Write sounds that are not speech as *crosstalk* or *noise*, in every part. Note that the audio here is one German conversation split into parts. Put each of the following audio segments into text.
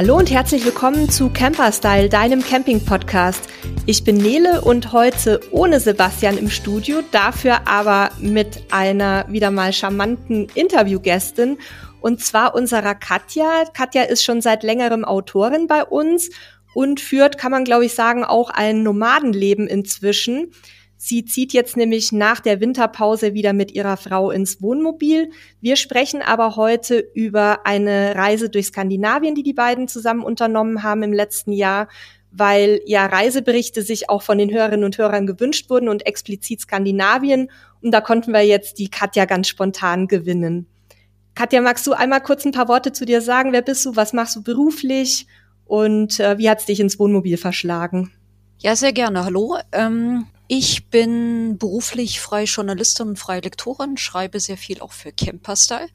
Hallo und herzlich willkommen zu Camperstyle, deinem Camping-Podcast. Ich bin Nele und heute ohne Sebastian im Studio, dafür aber mit einer wieder mal charmanten Interviewgästin und zwar unserer Katja. Katja ist schon seit längerem Autorin bei uns und führt, kann man glaube ich sagen, auch ein Nomadenleben inzwischen. Sie zieht jetzt nämlich nach der Winterpause wieder mit ihrer Frau ins Wohnmobil. Wir sprechen aber heute über eine Reise durch Skandinavien, die die beiden zusammen unternommen haben im letzten Jahr, weil ja Reiseberichte sich auch von den Hörerinnen und Hörern gewünscht wurden und explizit Skandinavien. Und da konnten wir jetzt die Katja ganz spontan gewinnen. Katja, magst du einmal kurz ein paar Worte zu dir sagen? Wer bist du? Was machst du beruflich? Und äh, wie hat's dich ins Wohnmobil verschlagen? Ja, sehr gerne. Hallo. Ähm ich bin beruflich freie Journalistin und freie Lektorin, schreibe sehr viel auch für Camperstyle.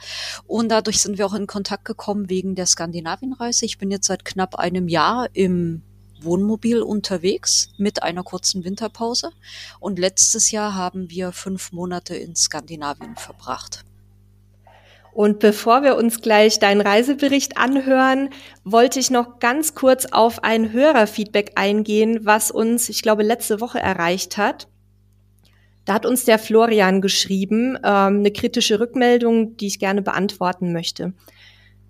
Und dadurch sind wir auch in Kontakt gekommen wegen der Skandinavienreise. Ich bin jetzt seit knapp einem Jahr im Wohnmobil unterwegs mit einer kurzen Winterpause. Und letztes Jahr haben wir fünf Monate in Skandinavien verbracht. Und bevor wir uns gleich deinen Reisebericht anhören, wollte ich noch ganz kurz auf ein Hörerfeedback eingehen, was uns, ich glaube, letzte Woche erreicht hat. Da hat uns der Florian geschrieben, ähm, eine kritische Rückmeldung, die ich gerne beantworten möchte.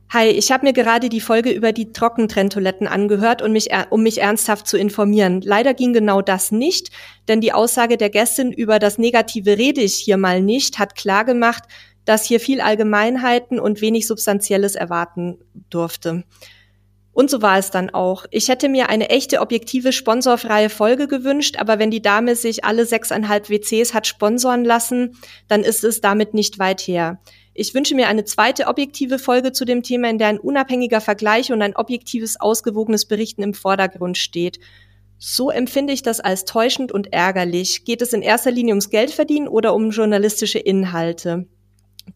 Hi, ich habe mir gerade die Folge über die Trockentrenntoiletten angehört, und mich, um mich ernsthaft zu informieren. Leider ging genau das nicht, denn die Aussage der Gästin über das Negative rede ich hier mal nicht, hat klargemacht, dass hier viel Allgemeinheiten und wenig Substanzielles erwarten durfte. Und so war es dann auch. Ich hätte mir eine echte, objektive, sponsorfreie Folge gewünscht, aber wenn die Dame sich alle sechseinhalb WCs hat sponsoren lassen, dann ist es damit nicht weit her. Ich wünsche mir eine zweite objektive Folge zu dem Thema, in der ein unabhängiger Vergleich und ein objektives, ausgewogenes Berichten im Vordergrund steht. So empfinde ich das als täuschend und ärgerlich. Geht es in erster Linie ums Geldverdienen oder um journalistische Inhalte?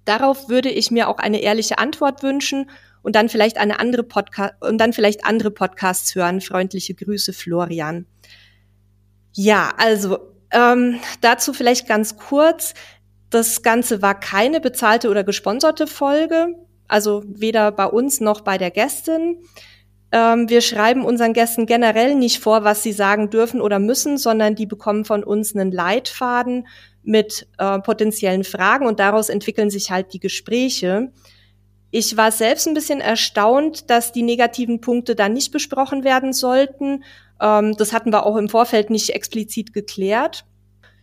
Darauf würde ich mir auch eine ehrliche Antwort wünschen und dann vielleicht eine andere Podcast und dann vielleicht andere Podcasts hören. Freundliche Grüße, Florian. Ja, also ähm, dazu vielleicht ganz kurz. Das Ganze war keine bezahlte oder gesponserte Folge, also weder bei uns noch bei der Gästin. Ähm, wir schreiben unseren Gästen generell nicht vor, was sie sagen dürfen oder müssen, sondern die bekommen von uns einen Leitfaden mit äh, potenziellen Fragen und daraus entwickeln sich halt die Gespräche. Ich war selbst ein bisschen erstaunt, dass die negativen Punkte da nicht besprochen werden sollten. Ähm, das hatten wir auch im Vorfeld nicht explizit geklärt.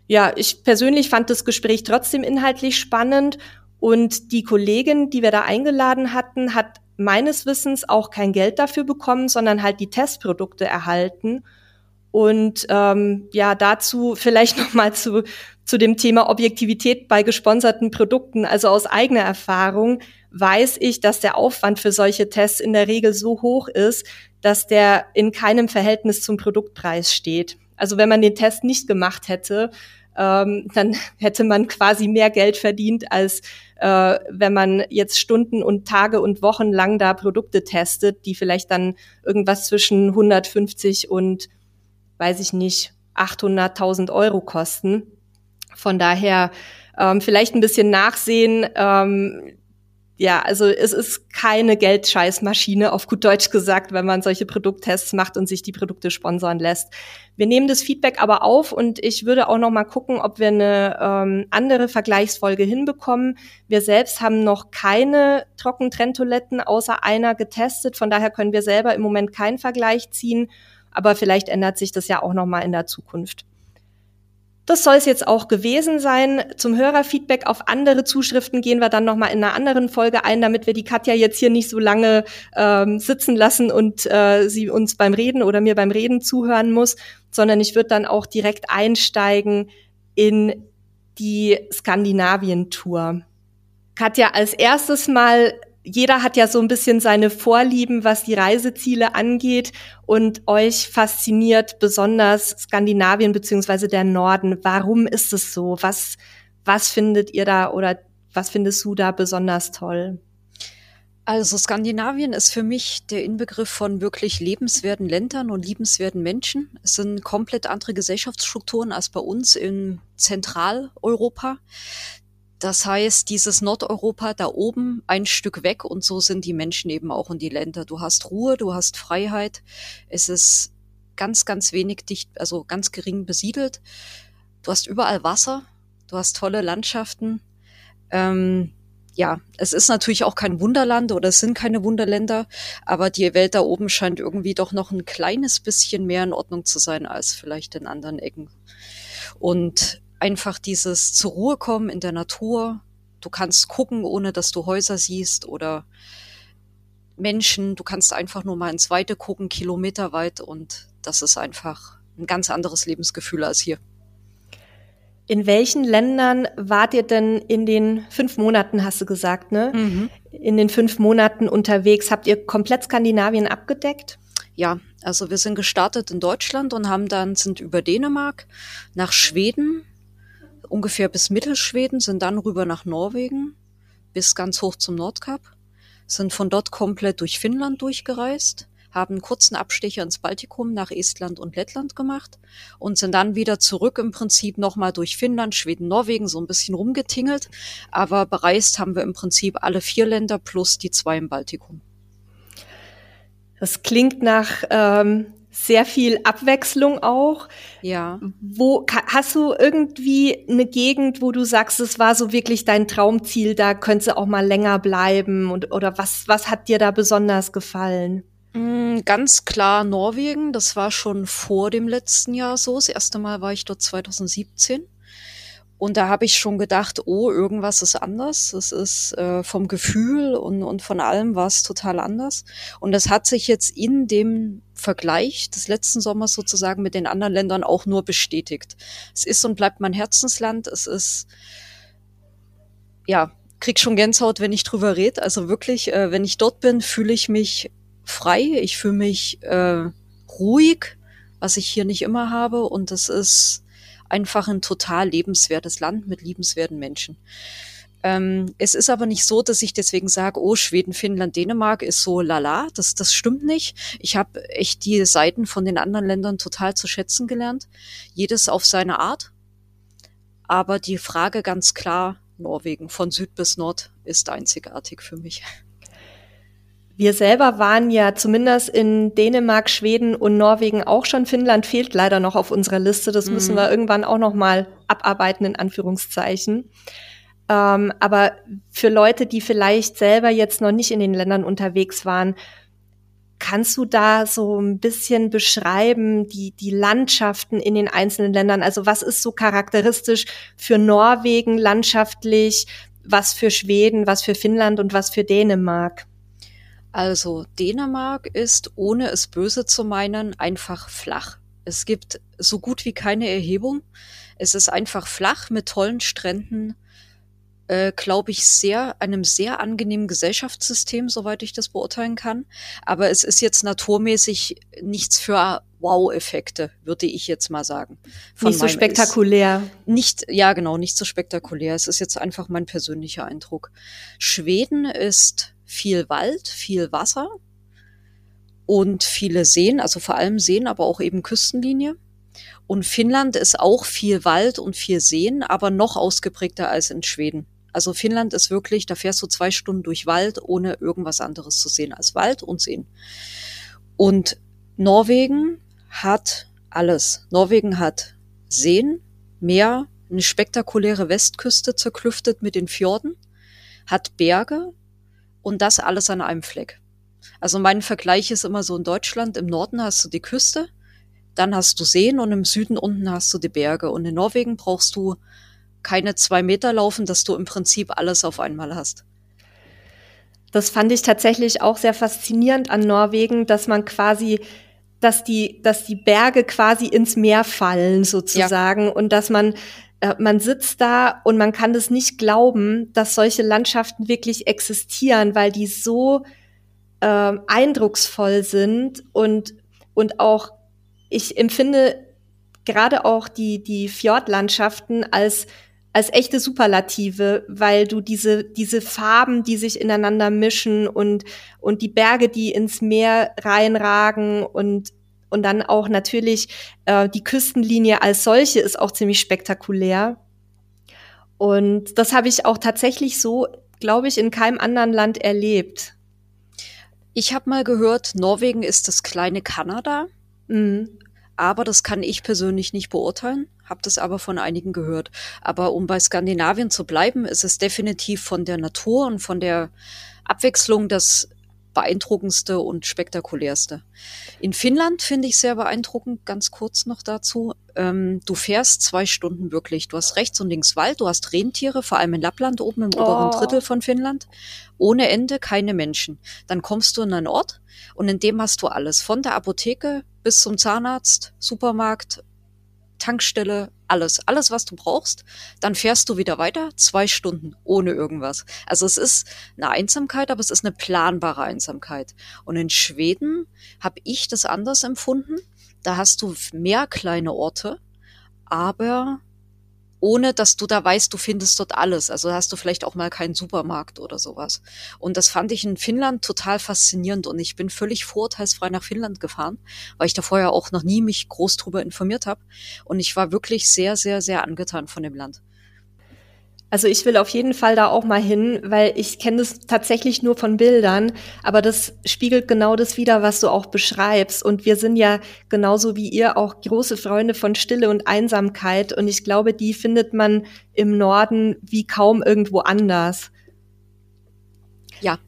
Ja, ich persönlich fand das Gespräch trotzdem inhaltlich spannend und die Kollegin, die wir da eingeladen hatten, hat meines Wissens auch kein Geld dafür bekommen, sondern halt die Testprodukte erhalten. Und ähm, ja, dazu vielleicht *laughs* noch mal zu zu dem Thema Objektivität bei gesponserten Produkten. Also aus eigener Erfahrung weiß ich, dass der Aufwand für solche Tests in der Regel so hoch ist, dass der in keinem Verhältnis zum Produktpreis steht. Also wenn man den Test nicht gemacht hätte, ähm, dann *laughs* hätte man quasi mehr Geld verdient, als äh, wenn man jetzt Stunden und Tage und Wochen lang da Produkte testet, die vielleicht dann irgendwas zwischen 150 und, weiß ich nicht, 800.000 Euro kosten. Von daher ähm, vielleicht ein bisschen nachsehen. Ähm, ja, also es ist keine Geldscheißmaschine, auf gut Deutsch gesagt, wenn man solche Produkttests macht und sich die Produkte sponsern lässt. Wir nehmen das Feedback aber auf und ich würde auch noch mal gucken, ob wir eine ähm, andere Vergleichsfolge hinbekommen. Wir selbst haben noch keine Trockentrenntoiletten außer einer getestet, von daher können wir selber im Moment keinen Vergleich ziehen, aber vielleicht ändert sich das ja auch noch mal in der Zukunft. Das soll es jetzt auch gewesen sein. Zum Hörerfeedback auf andere Zuschriften gehen wir dann nochmal in einer anderen Folge ein, damit wir die Katja jetzt hier nicht so lange ähm, sitzen lassen und äh, sie uns beim Reden oder mir beim Reden zuhören muss, sondern ich würde dann auch direkt einsteigen in die Skandinavien-Tour. Katja, als erstes mal jeder hat ja so ein bisschen seine Vorlieben, was die Reiseziele angeht. Und euch fasziniert besonders Skandinavien beziehungsweise der Norden. Warum ist es so? Was, was findet ihr da oder was findest du da besonders toll? Also Skandinavien ist für mich der Inbegriff von wirklich lebenswerten Ländern und liebenswerten Menschen. Es sind komplett andere Gesellschaftsstrukturen als bei uns in Zentraleuropa Das heißt, dieses Nordeuropa da oben ein Stück weg und so sind die Menschen eben auch in die Länder. Du hast Ruhe, du hast Freiheit. Es ist ganz, ganz wenig dicht, also ganz gering besiedelt. Du hast überall Wasser, du hast tolle Landschaften. Ähm, ja, es ist natürlich auch kein Wunderland oder es sind keine Wunderländer, aber die Welt da oben scheint irgendwie doch noch ein kleines bisschen mehr in Ordnung zu sein als vielleicht in anderen Ecken. Und einfach dieses zur Ruhe kommen in der Natur. Du kannst gucken, ohne dass du Häuser siehst oder Menschen. Du kannst einfach nur mal ins Weite gucken, kilometerweit und das ist einfach ein ganz anderes Lebensgefühl als hier. In welchen Ländern wart ihr denn in den fünf Monaten, hast du gesagt, ne? Mhm. In den fünf Monaten unterwegs. Habt ihr komplett Skandinavien abgedeckt? Ja, also wir sind gestartet in Deutschland und haben dann, sind über Dänemark nach Schweden, ungefähr bis Mittelschweden, sind dann rüber nach Norwegen, bis ganz hoch zum Nordkap, sind von dort komplett durch Finnland durchgereist, haben einen kurzen Abstecher ins Baltikum nach Estland und Lettland gemacht und sind dann wieder zurück im Prinzip nochmal durch Finnland, Schweden, Norwegen so ein bisschen rumgetingelt. Aber bereist haben wir im Prinzip alle vier Länder plus die zwei im Baltikum. Das klingt nach ähm, sehr viel Abwechslung auch. Ja. Wo hast du irgendwie eine Gegend, wo du sagst, es war so wirklich dein Traumziel, da könntest du auch mal länger bleiben und oder was was hat dir da besonders gefallen? Mm, ganz klar Norwegen, das war schon vor dem letzten Jahr so. Das erste Mal war ich dort 2017. Und da habe ich schon gedacht, oh, irgendwas ist anders. Es ist äh, vom Gefühl und, und von allem war es total anders. Und das hat sich jetzt in dem Vergleich des letzten Sommers sozusagen mit den anderen Ländern auch nur bestätigt. Es ist und bleibt mein Herzensland. Es ist, ja, krieg schon Gänsehaut, wenn ich drüber rede. Also wirklich, äh, wenn ich dort bin, fühle ich mich frei. Ich fühle mich äh, ruhig, was ich hier nicht immer habe. Und es ist einfach ein total lebenswertes Land mit liebenswerten Menschen. Ähm, es ist aber nicht so, dass ich deswegen sage, oh, Schweden, Finnland, Dänemark ist so lala. Das, das stimmt nicht. Ich habe echt die Seiten von den anderen Ländern total zu schätzen gelernt. Jedes auf seine Art. Aber die Frage ganz klar, Norwegen von Süd bis Nord ist einzigartig für mich. Wir selber waren ja zumindest in Dänemark, Schweden und Norwegen auch schon. Finnland fehlt leider noch auf unserer Liste. Das mhm. müssen wir irgendwann auch noch mal abarbeiten in Anführungszeichen. Ähm, aber für Leute, die vielleicht selber jetzt noch nicht in den Ländern unterwegs waren, kannst du da so ein bisschen beschreiben, die, die Landschaften in den einzelnen Ländern? Also was ist so charakteristisch für Norwegen landschaftlich, was für Schweden, was für Finnland und was für Dänemark? Also Dänemark ist, ohne es böse zu meinen, einfach flach. Es gibt so gut wie keine Erhebung. Es ist einfach flach mit tollen Stränden, äh, glaube ich, sehr, einem sehr angenehmen Gesellschaftssystem, soweit ich das beurteilen kann. Aber es ist jetzt naturmäßig nichts für Wow-Effekte, würde ich jetzt mal sagen. Von nicht so spektakulär. Nicht, ja, genau, nicht so spektakulär. Es ist jetzt einfach mein persönlicher Eindruck. Schweden ist viel Wald, viel Wasser und viele Seen, also vor allem Seen, aber auch eben Küstenlinie. Und Finnland ist auch viel Wald und viel Seen, aber noch ausgeprägter als in Schweden. Also Finnland ist wirklich, da fährst du zwei Stunden durch Wald, ohne irgendwas anderes zu sehen als Wald und Seen. Und Norwegen hat alles. Norwegen hat Seen, Meer, eine spektakuläre Westküste zerklüftet mit den Fjorden, hat Berge, und das alles an einem Fleck. Also mein Vergleich ist immer so in Deutschland, im Norden hast du die Küste, dann hast du Seen und im Süden unten hast du die Berge. Und in Norwegen brauchst du keine zwei Meter laufen, dass du im Prinzip alles auf einmal hast. Das fand ich tatsächlich auch sehr faszinierend an Norwegen, dass man quasi, dass die, dass die Berge quasi ins Meer fallen sozusagen ja. und dass man man sitzt da und man kann es nicht glauben, dass solche Landschaften wirklich existieren, weil die so äh, eindrucksvoll sind und, und auch, ich empfinde gerade auch die, die Fjordlandschaften als als echte Superlative, weil du diese, diese Farben, die sich ineinander mischen und, und die Berge, die ins Meer reinragen und und dann auch natürlich äh, die Küstenlinie als solche ist auch ziemlich spektakulär. Und das habe ich auch tatsächlich so, glaube ich, in keinem anderen Land erlebt. Ich habe mal gehört, Norwegen ist das kleine Kanada. Mhm. Aber das kann ich persönlich nicht beurteilen, habe das aber von einigen gehört. Aber um bei Skandinavien zu bleiben, ist es definitiv von der Natur und von der Abwechslung das beeindruckendste und spektakulärste. In Finnland finde ich sehr beeindruckend, ganz kurz noch dazu. Ähm, du fährst zwei Stunden wirklich. Du hast rechts und links Wald, du hast Rentiere, vor allem in Lappland oben im oh. oberen Drittel von Finnland. Ohne Ende keine Menschen. Dann kommst du in einen Ort und in dem hast du alles. Von der Apotheke bis zum Zahnarzt, Supermarkt, Tankstelle, alles, alles, was du brauchst. Dann fährst du wieder weiter, zwei Stunden ohne irgendwas. Also es ist eine Einsamkeit, aber es ist eine planbare Einsamkeit. Und in Schweden habe ich das anders empfunden. Da hast du mehr kleine Orte, aber ohne dass du da weißt, du findest dort alles. Also hast du vielleicht auch mal keinen Supermarkt oder sowas. Und das fand ich in Finnland total faszinierend und ich bin völlig vorurteilsfrei nach Finnland gefahren, weil ich da vorher auch noch nie mich groß drüber informiert habe. Und ich war wirklich sehr, sehr, sehr angetan von dem Land. Also ich will auf jeden Fall da auch mal hin, weil ich kenne das tatsächlich nur von Bildern, aber das spiegelt genau das wieder, was du auch beschreibst. Und wir sind ja genauso wie ihr auch große Freunde von Stille und Einsamkeit. Und ich glaube, die findet man im Norden wie kaum irgendwo anders. Ja.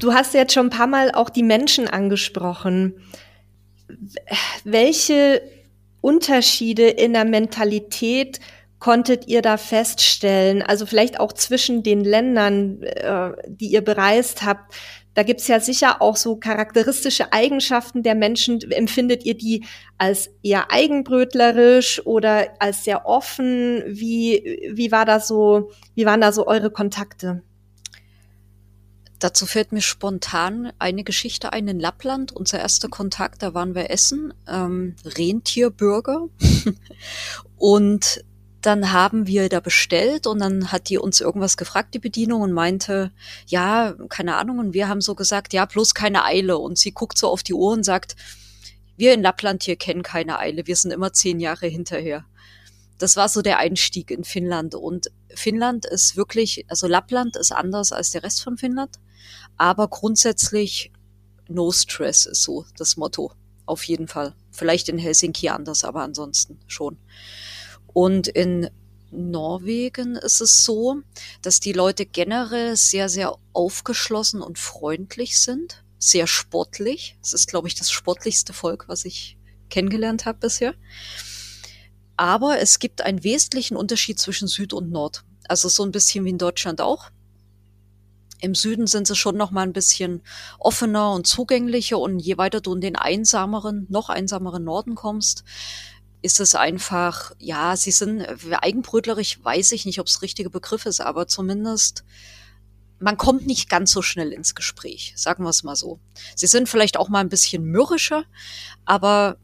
Du hast jetzt schon ein paar Mal auch die Menschen angesprochen. Welche Unterschiede in der Mentalität konntet ihr da feststellen? Also vielleicht auch zwischen den Ländern, äh, die ihr bereist habt. Da gibt's ja sicher auch so charakteristische Eigenschaften der Menschen. Empfindet ihr die als eher eigenbrötlerisch oder als sehr offen? Wie, wie war da so, wie waren da so eure Kontakte? Dazu fällt mir spontan eine Geschichte ein in Lappland. Unser erster Kontakt, da waren wir essen, ähm, Rentierbürger. *laughs* und dann haben wir da bestellt und dann hat die uns irgendwas gefragt, die Bedienung, und meinte, ja, keine Ahnung. Und wir haben so gesagt, ja, bloß keine Eile. Und sie guckt so auf die Uhr und sagt, wir in Lappland hier kennen keine Eile. Wir sind immer zehn Jahre hinterher. Das war so der Einstieg in Finnland. Und Finnland ist wirklich, also Lappland ist anders als der Rest von Finnland. Aber grundsätzlich no stress ist so das Motto. Auf jeden Fall. Vielleicht in Helsinki anders, aber ansonsten schon. Und in Norwegen ist es so, dass die Leute generell sehr, sehr aufgeschlossen und freundlich sind, sehr sportlich. Es ist, glaube ich, das sportlichste Volk, was ich kennengelernt habe bisher. Aber es gibt einen wesentlichen Unterschied zwischen Süd und Nord. Also so ein bisschen wie in Deutschland auch. Im Süden sind sie schon noch mal ein bisschen offener und zugänglicher und je weiter du in den einsameren, noch einsameren Norden kommst, ist es einfach, ja, sie sind eigenbrötlerisch, weiß ich nicht, ob es richtige Begriff ist, aber zumindest man kommt nicht ganz so schnell ins Gespräch, sagen wir es mal so. Sie sind vielleicht auch mal ein bisschen mürrischer, aber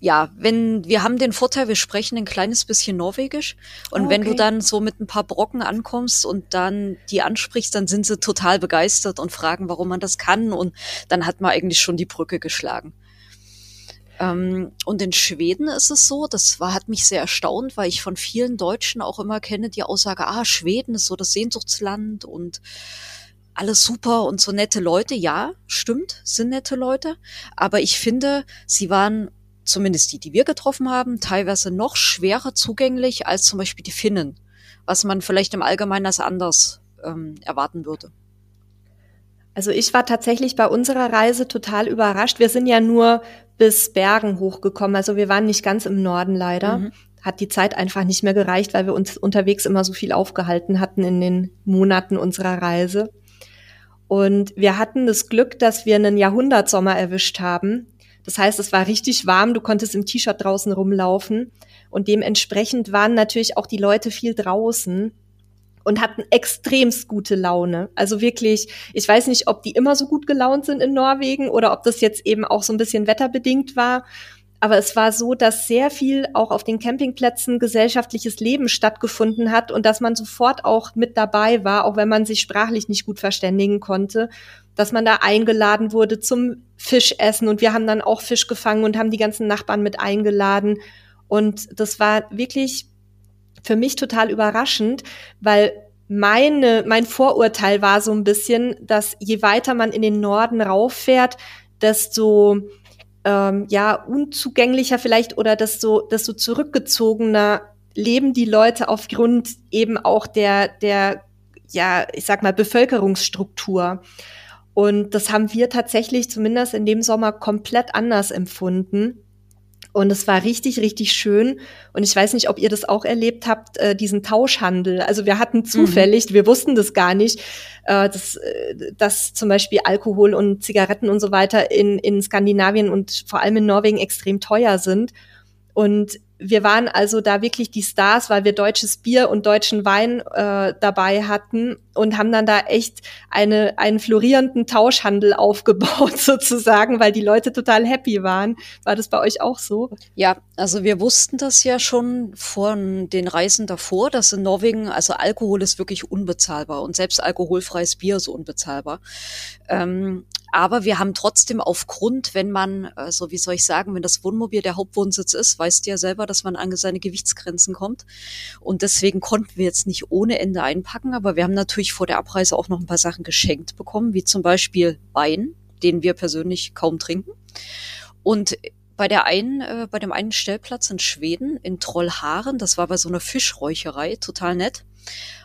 ja, wenn wir haben den Vorteil, wir sprechen ein kleines bisschen Norwegisch und oh, okay. wenn du dann so mit ein paar Brocken ankommst und dann die ansprichst, dann sind sie total begeistert und fragen, warum man das kann und dann hat man eigentlich schon die Brücke geschlagen. Ähm, und in Schweden ist es so, das war, hat mich sehr erstaunt, weil ich von vielen Deutschen auch immer kenne die Aussage, ah, Schweden ist so das Sehnsuchtsland und alles super und so nette Leute. Ja, stimmt, sind nette Leute. Aber ich finde, sie waren, zumindest die, die wir getroffen haben, teilweise noch schwerer zugänglich als zum Beispiel die Finnen, was man vielleicht im Allgemeinen als anders ähm, erwarten würde. Also ich war tatsächlich bei unserer Reise total überrascht. Wir sind ja nur bis Bergen hochgekommen. Also wir waren nicht ganz im Norden leider. Mhm. Hat die Zeit einfach nicht mehr gereicht, weil wir uns unterwegs immer so viel aufgehalten hatten in den Monaten unserer Reise. Und wir hatten das Glück, dass wir einen Jahrhundertsommer erwischt haben. Das heißt, es war richtig warm, du konntest im T-Shirt draußen rumlaufen. Und dementsprechend waren natürlich auch die Leute viel draußen und hatten extremst gute Laune. Also wirklich, ich weiß nicht, ob die immer so gut gelaunt sind in Norwegen oder ob das jetzt eben auch so ein bisschen wetterbedingt war. Aber es war so, dass sehr viel auch auf den Campingplätzen gesellschaftliches Leben stattgefunden hat und dass man sofort auch mit dabei war, auch wenn man sich sprachlich nicht gut verständigen konnte, dass man da eingeladen wurde zum Fischessen und wir haben dann auch Fisch gefangen und haben die ganzen Nachbarn mit eingeladen. Und das war wirklich für mich total überraschend, weil meine, mein Vorurteil war so ein bisschen, dass je weiter man in den Norden rauffährt, desto ähm, ja unzugänglicher vielleicht oder desto, desto zurückgezogener leben die Leute aufgrund eben auch der, der, ja, ich sag mal, Bevölkerungsstruktur. Und das haben wir tatsächlich zumindest in dem Sommer komplett anders empfunden. Und es war richtig, richtig schön. Und ich weiß nicht, ob ihr das auch erlebt habt, äh, diesen Tauschhandel. Also wir hatten mhm. zufällig, mhm. wir wussten das gar nicht, äh, dass, äh, dass zum Beispiel Alkohol und Zigaretten und so weiter in, in Skandinavien und vor allem in Norwegen extrem teuer sind. Und wir waren also da wirklich die Stars, weil wir deutsches Bier und deutschen Wein äh, dabei hatten und haben dann da echt eine, einen florierenden Tauschhandel *laughs* aufgebaut sozusagen, weil die Leute total happy waren. War das bei euch auch so? Ja, also wir wussten das ja schon von den Reisen davor, dass in Norwegen, also Alkohol ist wirklich unbezahlbar und selbst alkoholfreies Bier ist unbezahlbar. Ähm, aber wir haben trotzdem aufgrund, wenn man, also wie soll ich sagen, wenn das Wohnmobil der Hauptwohnsitz ist, weißt du ja selber, dass man an seine Gewichtsgrenzen kommt. Und deswegen konnten wir jetzt nicht ohne Ende einpacken, aber wir haben natürlich vor der Abreise auch noch ein paar Sachen geschenkt bekommen, wie zum Beispiel Wein, den wir persönlich kaum trinken. Und bei der einen, äh, bei dem einen Stellplatz in Schweden, in Trollharen, das war bei so einer Fischräucherei, total nett.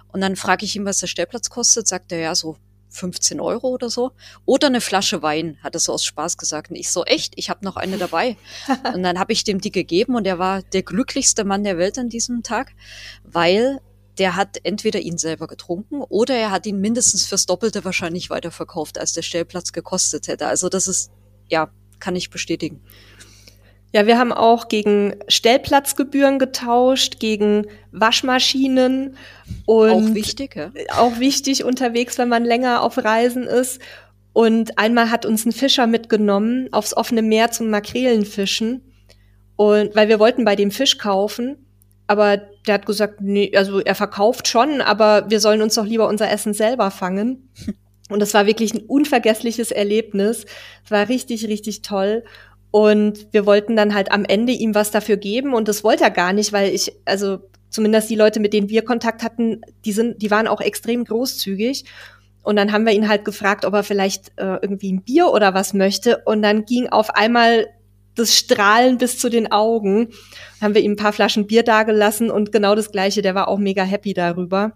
Und dann frage ich ihn, was der Stellplatz kostet, sagt er ja so 15 Euro oder so. Oder eine Flasche Wein, hat er so aus Spaß gesagt. Und ich so, echt, ich habe noch eine dabei. *laughs* und dann habe ich dem die gegeben und er war der glücklichste Mann der Welt an diesem Tag, weil der hat entweder ihn selber getrunken oder er hat ihn mindestens fürs Doppelte wahrscheinlich weiterverkauft, als der Stellplatz gekostet hätte. Also das ist, ja, kann ich bestätigen. Ja, wir haben auch gegen Stellplatzgebühren getauscht, gegen Waschmaschinen und auch wichtig, ja. auch wichtig unterwegs, wenn man länger auf Reisen ist. Und einmal hat uns ein Fischer mitgenommen aufs offene Meer zum Makrelenfischen und weil wir wollten bei dem Fisch kaufen, aber der hat gesagt, nee, also er verkauft schon, aber wir sollen uns doch lieber unser Essen selber fangen. *laughs* Und das war wirklich ein unvergessliches Erlebnis. Es war richtig, richtig toll. Und wir wollten dann halt am Ende ihm was dafür geben und das wollte er gar nicht, weil ich, also zumindest die Leute, mit denen wir Kontakt hatten, die sind, die waren auch extrem großzügig. Und dann haben wir ihn halt gefragt, ob er vielleicht äh, irgendwie ein Bier oder was möchte. Und dann ging auf einmal das Strahlen bis zu den Augen. Haben wir ihm ein paar Flaschen Bier dagelassen und genau das Gleiche, der war auch mega happy darüber.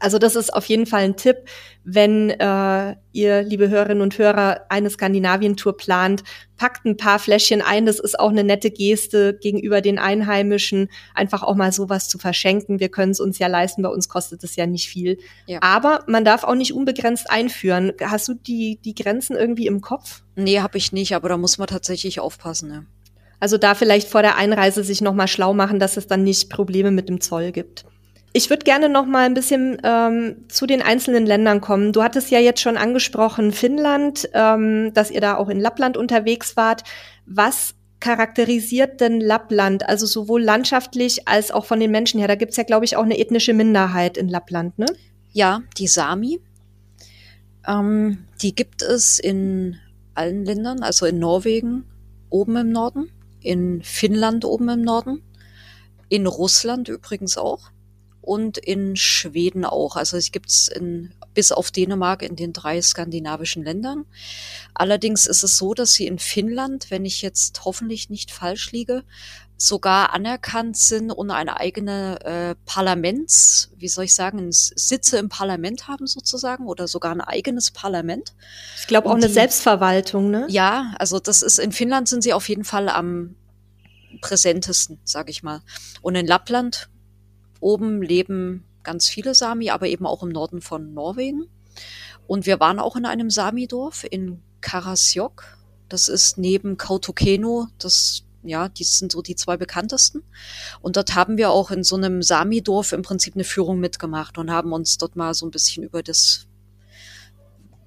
Also das ist auf jeden Fall ein Tipp, wenn äh, ihr, liebe Hörerinnen und Hörer, eine Skandinavien-Tour plant, packt ein paar Fläschchen ein. Das ist auch eine nette Geste gegenüber den Einheimischen, einfach auch mal sowas zu verschenken. Wir können es uns ja leisten, bei uns kostet es ja nicht viel. Ja. Aber man darf auch nicht unbegrenzt einführen. Hast du die, die Grenzen irgendwie im Kopf? Nee, habe ich nicht, aber da muss man tatsächlich aufpassen. Ne? Also da vielleicht vor der Einreise sich nochmal schlau machen, dass es dann nicht Probleme mit dem Zoll gibt. Ich würde gerne noch mal ein bisschen ähm, zu den einzelnen Ländern kommen. Du hattest ja jetzt schon angesprochen Finnland, ähm, dass ihr da auch in Lappland unterwegs wart. Was charakterisiert denn Lappland, also sowohl landschaftlich als auch von den Menschen her? Da gibt's ja, glaube ich, auch eine ethnische Minderheit in Lappland, ne? Ja, die Sami. Ähm, die gibt es in allen Ländern, also in Norwegen oben im Norden, in Finnland oben im Norden, in Russland übrigens auch und in Schweden auch. Also es gibt's in bis auf Dänemark in den drei skandinavischen Ländern. Allerdings ist es so, dass sie in Finnland, wenn ich jetzt hoffentlich nicht falsch liege, sogar anerkannt sind und eine eigene äh, Parlaments, wie soll ich sagen, Sitze im Parlament haben sozusagen oder sogar ein eigenes Parlament. Ich glaube auch und eine die, Selbstverwaltung, ne? Ja, also das ist in Finnland sind sie auf jeden Fall am präsentesten, sage ich mal. Und in Lappland Oben leben ganz viele Sami, aber eben auch im Norden von Norwegen. Und wir waren auch in einem Sami-Dorf in Karasjok. Das ist neben Kautokeino, das ja, die sind so die zwei bekanntesten. Und dort haben wir auch in so einem Sami-Dorf im Prinzip eine Führung mitgemacht und haben uns dort mal so ein bisschen über das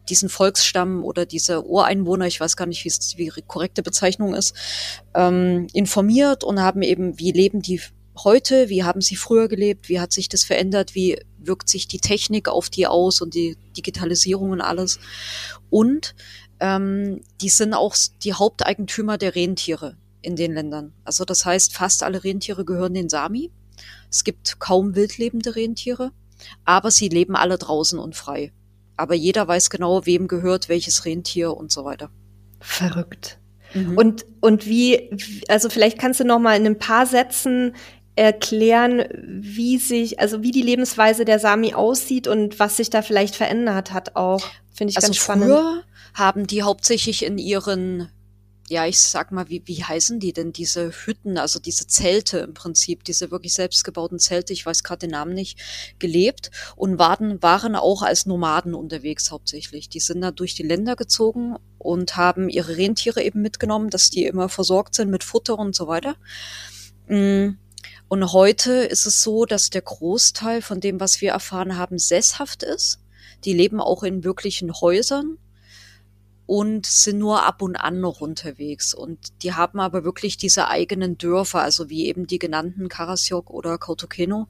diesen Volksstamm oder diese Ureinwohner, ich weiß gar nicht, wie es die korrekte Bezeichnung ist, ähm, informiert und haben eben, wie leben die heute, wie haben sie früher gelebt, wie hat sich das verändert, wie wirkt sich die Technik auf die aus und die Digitalisierung und alles. Und ähm, die sind auch die Haupteigentümer der Rentiere in den Ländern. Also das heißt, fast alle Rentiere gehören den Sami. Es gibt kaum wildlebende Rentiere, aber sie leben alle draußen und frei. Aber jeder weiß genau, wem gehört welches Rentier und so weiter. Verrückt. Mhm. Und, und wie, also vielleicht kannst du noch mal in ein paar Sätzen erklären, wie sich, also wie die Lebensweise der Sami aussieht und was sich da vielleicht verändert hat auch. Finde ich also ganz spannend. Früher haben die hauptsächlich in ihren ja, ich sag mal, wie, wie heißen die denn, diese Hütten, also diese Zelte im Prinzip, diese wirklich selbstgebauten Zelte, ich weiß gerade den Namen nicht, gelebt und waren, waren auch als Nomaden unterwegs hauptsächlich. Die sind da durch die Länder gezogen und haben ihre Rentiere eben mitgenommen, dass die immer versorgt sind mit Futter und so weiter. Mm. Und heute ist es so, dass der Großteil von dem, was wir erfahren haben, sesshaft ist. Die leben auch in wirklichen Häusern und sind nur ab und an noch unterwegs. Und die haben aber wirklich diese eigenen Dörfer, also wie eben die genannten Karasjok oder Kautokeno.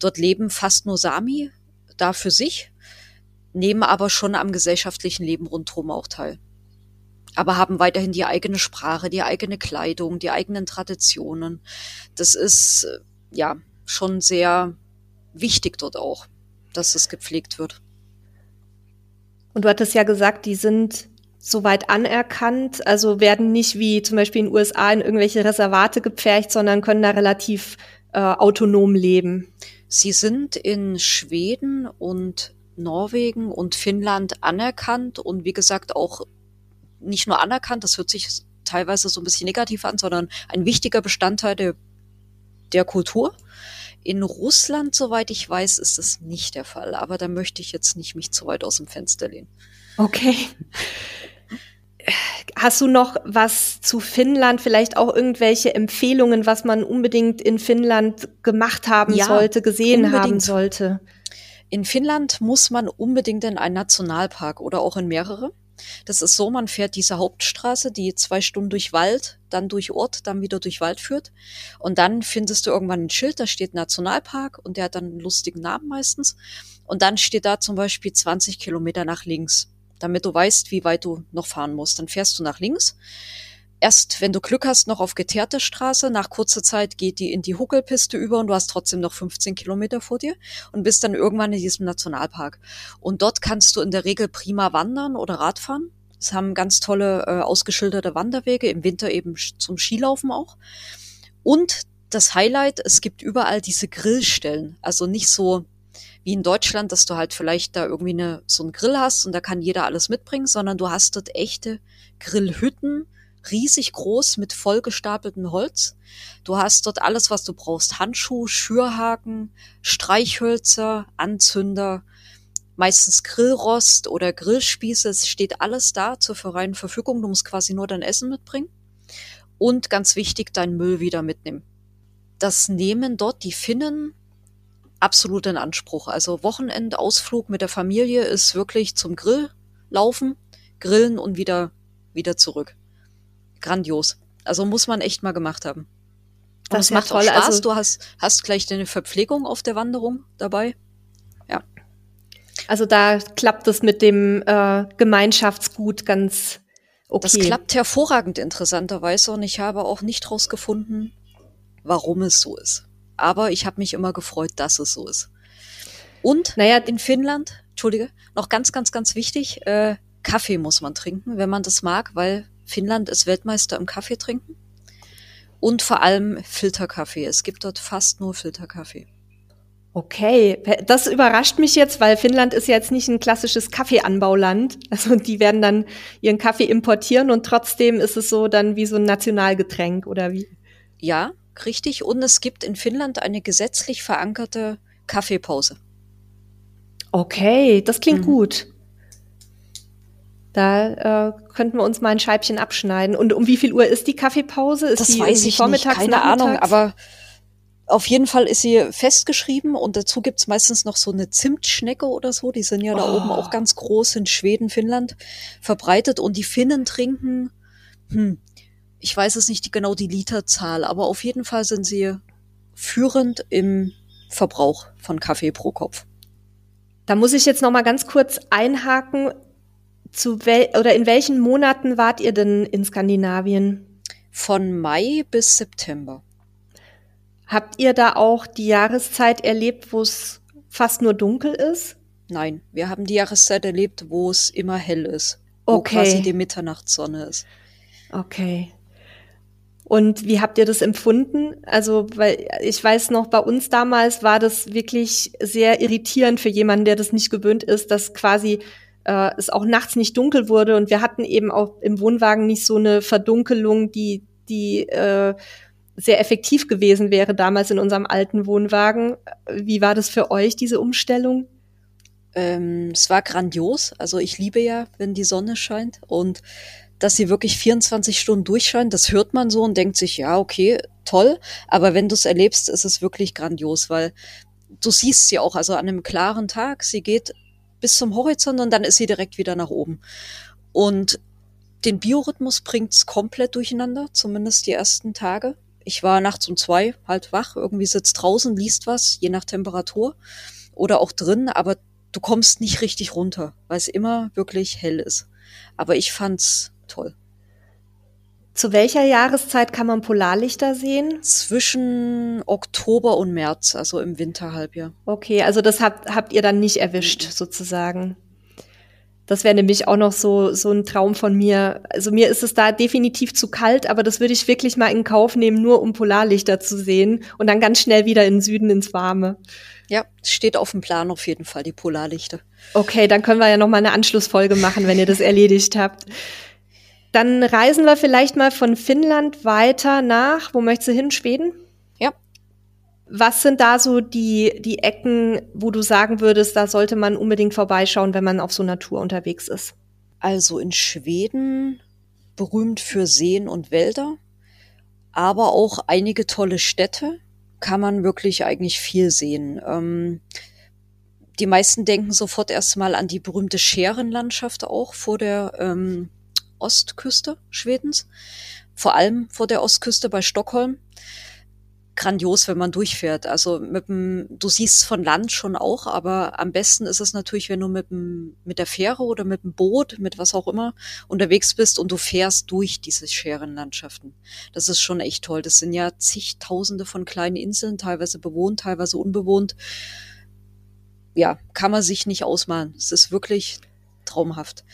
Dort leben fast nur Sami, da für sich, nehmen aber schon am gesellschaftlichen Leben rundherum auch teil. Aber haben weiterhin die eigene Sprache, die eigene Kleidung, die eigenen Traditionen. Das ist, äh, ja, schon sehr wichtig dort auch, dass es gepflegt wird. Und du hattest ja gesagt, die sind soweit anerkannt, also werden nicht wie zum Beispiel in den USA in irgendwelche Reservate gepfercht, sondern können da relativ äh, autonom leben. Sie sind in Schweden und Norwegen und Finnland anerkannt und wie gesagt auch nicht nur anerkannt, das hört sich teilweise so ein bisschen negativ an, sondern ein wichtiger Bestandteil der, der Kultur. In Russland, soweit ich weiß, ist das nicht der Fall, aber da möchte ich jetzt nicht mich zu weit aus dem Fenster lehnen. Okay. Hast du noch was zu Finnland? Vielleicht auch irgendwelche Empfehlungen, was man unbedingt in Finnland gemacht haben ja, sollte, gesehen unbedingt. haben sollte? In Finnland muss man unbedingt in einen Nationalpark oder auch in mehrere. Das ist so, man fährt diese Hauptstraße, die zwei Stunden durch Wald, dann durch Ort, dann wieder durch Wald führt. Und dann findest du irgendwann ein Schild, da steht Nationalpark und der hat dann einen lustigen Namen meistens. Und dann steht da zum Beispiel 20 Kilometer nach links damit du weißt, wie weit du noch fahren musst. Dann fährst du nach links. Erst wenn du Glück hast, noch auf geteerte Straße. Nach kurzer Zeit geht die in die Huckelpiste über und du hast trotzdem noch 15 Kilometer vor dir und bist dann irgendwann in diesem Nationalpark. Und dort kannst du in der Regel prima wandern oder Radfahren. Es haben ganz tolle äh, ausgeschilderte Wanderwege, im Winter eben zum Skilaufen auch. Und das Highlight, es gibt überall diese Grillstellen. Also nicht so wie in Deutschland, dass du halt vielleicht da irgendwie eine, so einen Grill hast und da kann jeder alles mitbringen, sondern du hast dort echte Grillhütten, riesig groß mit vollgestapeltem Holz. Du hast dort alles, was du brauchst. Handschuh, Schürhaken, Streichhölzer, Anzünder, meistens Grillrost oder Grillspieße. Es steht alles da zur freien Verfügung. Du musst quasi nur dein Essen mitbringen. Und ganz wichtig, dein Müll wieder mitnehmen. Das nehmen dort die Finnen absolut in Anspruch. Also Wochenendausflug mit der Familie ist wirklich zum Grill laufen, grillen und wieder, wieder zurück. Grandios. Also muss man echt mal gemacht haben. Und das macht toll. Spaß. Also, du hast, hast gleich deine Verpflegung auf der Wanderung dabei. Ja. Also da klappt es mit dem äh, Gemeinschaftsgut ganz okay. Das klappt hervorragend interessanterweise und ich habe auch nicht rausgefunden, warum es so ist aber ich habe mich immer gefreut, dass es so ist. Und naja, in Finnland, Entschuldige, noch ganz, ganz, ganz wichtig, äh, Kaffee muss man trinken, wenn man das mag, weil Finnland ist Weltmeister im Kaffee trinken. Und vor allem Filterkaffee. Es gibt dort fast nur Filterkaffee. Okay, das überrascht mich jetzt, weil Finnland ist ja jetzt nicht ein klassisches Kaffeeanbauland. Also die werden dann ihren Kaffee importieren und trotzdem ist es so dann wie so ein Nationalgetränk oder wie? Ja, richtig. Und es gibt in Finnland eine gesetzlich verankerte Kaffeepause. Okay, das klingt mhm. gut. Da äh, könnten wir uns mal ein Scheibchen abschneiden. Und um wie viel Uhr ist die Kaffeepause? Ist das die weiß ich vormittags, nicht, keine Ahnung, aber auf jeden Fall ist sie festgeschrieben und dazu gibt's meistens noch so eine Zimtschnecke oder so. Die sind ja da oh. oben auch ganz groß in Schweden, Finnland verbreitet und die Finnen trinken, hm, ich weiß es nicht genau die Literzahl, aber auf jeden Fall sind sie führend im Verbrauch von Kaffee pro Kopf. Da muss ich jetzt noch mal ganz kurz einhaken. Zu wel oder in welchen Monaten wart ihr denn in Skandinavien? Von Mai bis September. Habt ihr da auch die Jahreszeit erlebt, wo es fast nur dunkel ist? Nein, wir haben die Jahreszeit erlebt, wo es immer hell ist. Okay. Wo quasi die Mitternachtssonne ist. Okay. Und wie habt ihr das empfunden? Also, weil ich weiß noch, bei uns damals war das wirklich sehr irritierend für jemanden, der das nicht gewöhnt ist, dass quasi äh, es auch nachts nicht dunkel wurde und wir hatten eben auch im Wohnwagen nicht so eine Verdunkelung, die die äh, sehr effektiv gewesen wäre damals in unserem alten Wohnwagen. Wie war das für euch, diese Umstellung? Ähm, es war grandios. Also ich liebe ja, wenn die Sonne scheint und dass sie wirklich 24 Stunden durchscheint, das hört man so und denkt sich, ja, okay, toll. Aber wenn du es erlebst, ist es wirklich grandios, weil du siehst sie auch, also an einem klaren Tag, sie geht bis zum Horizont und dann ist sie direkt wieder nach oben. Und den Biorhythmus bringt's komplett durcheinander, zumindest die ersten Tage. Ich war nachts um zwei halt wach, irgendwie sitzt draußen, liest was, je nach Temperatur oder auch drin, aber du kommst nicht richtig runter, weil es immer wirklich hell ist. Aber ich fand's toll. Zu welcher Jahreszeit kann man Polarlichter sehen? Zwischen Oktober und März, also im Winterhalbjahr. Okay, also das habt, habt ihr dann nicht erwischt, mhm. sozusagen. Das wäre nämlich auch noch so, so ein Traum von mir. Also mir ist es da definitiv zu kalt, aber das würde ich wirklich mal in Kauf nehmen, nur um Polarlichter zu sehen und dann ganz schnell wieder in den Süden ins Warme. Ja, steht auf dem Plan auf jeden Fall, die Polarlichter. Okay, dann können wir ja noch mal eine Anschlussfolge machen, wenn ihr das erledigt habt. Dann reisen wir vielleicht mal von Finnland weiter nach, wo möchtest du hin, Schweden? Was sind da so die, die Ecken, wo du sagen würdest, da sollte man unbedingt vorbeischauen, wenn man auf so Tour unterwegs ist? Also in Schweden berühmt für Seen und Wälder, aber auch einige tolle Städte. Kann man wirklich eigentlich viel sehen. Ähm, die meisten denken sofort erstmal an die berühmte Scherenlandschaft auch vor der ähm, Ostküste Schwedens. Vor allem vor der Ostküste bei Stockholm grandios, wenn man durchfährt. Also mit dem, du siehst von Land schon auch, aber am besten ist es natürlich, wenn du mit, dem, mit der Fähre oder mit dem Boot, mit was auch immer, unterwegs bist und du fährst durch diese Scherenlandschaften. Das ist schon echt toll. Das sind ja zigtausende von kleinen Inseln, teilweise bewohnt, teilweise unbewohnt. Ja, kann man sich nicht ausmalen. Es ist wirklich traumhaft.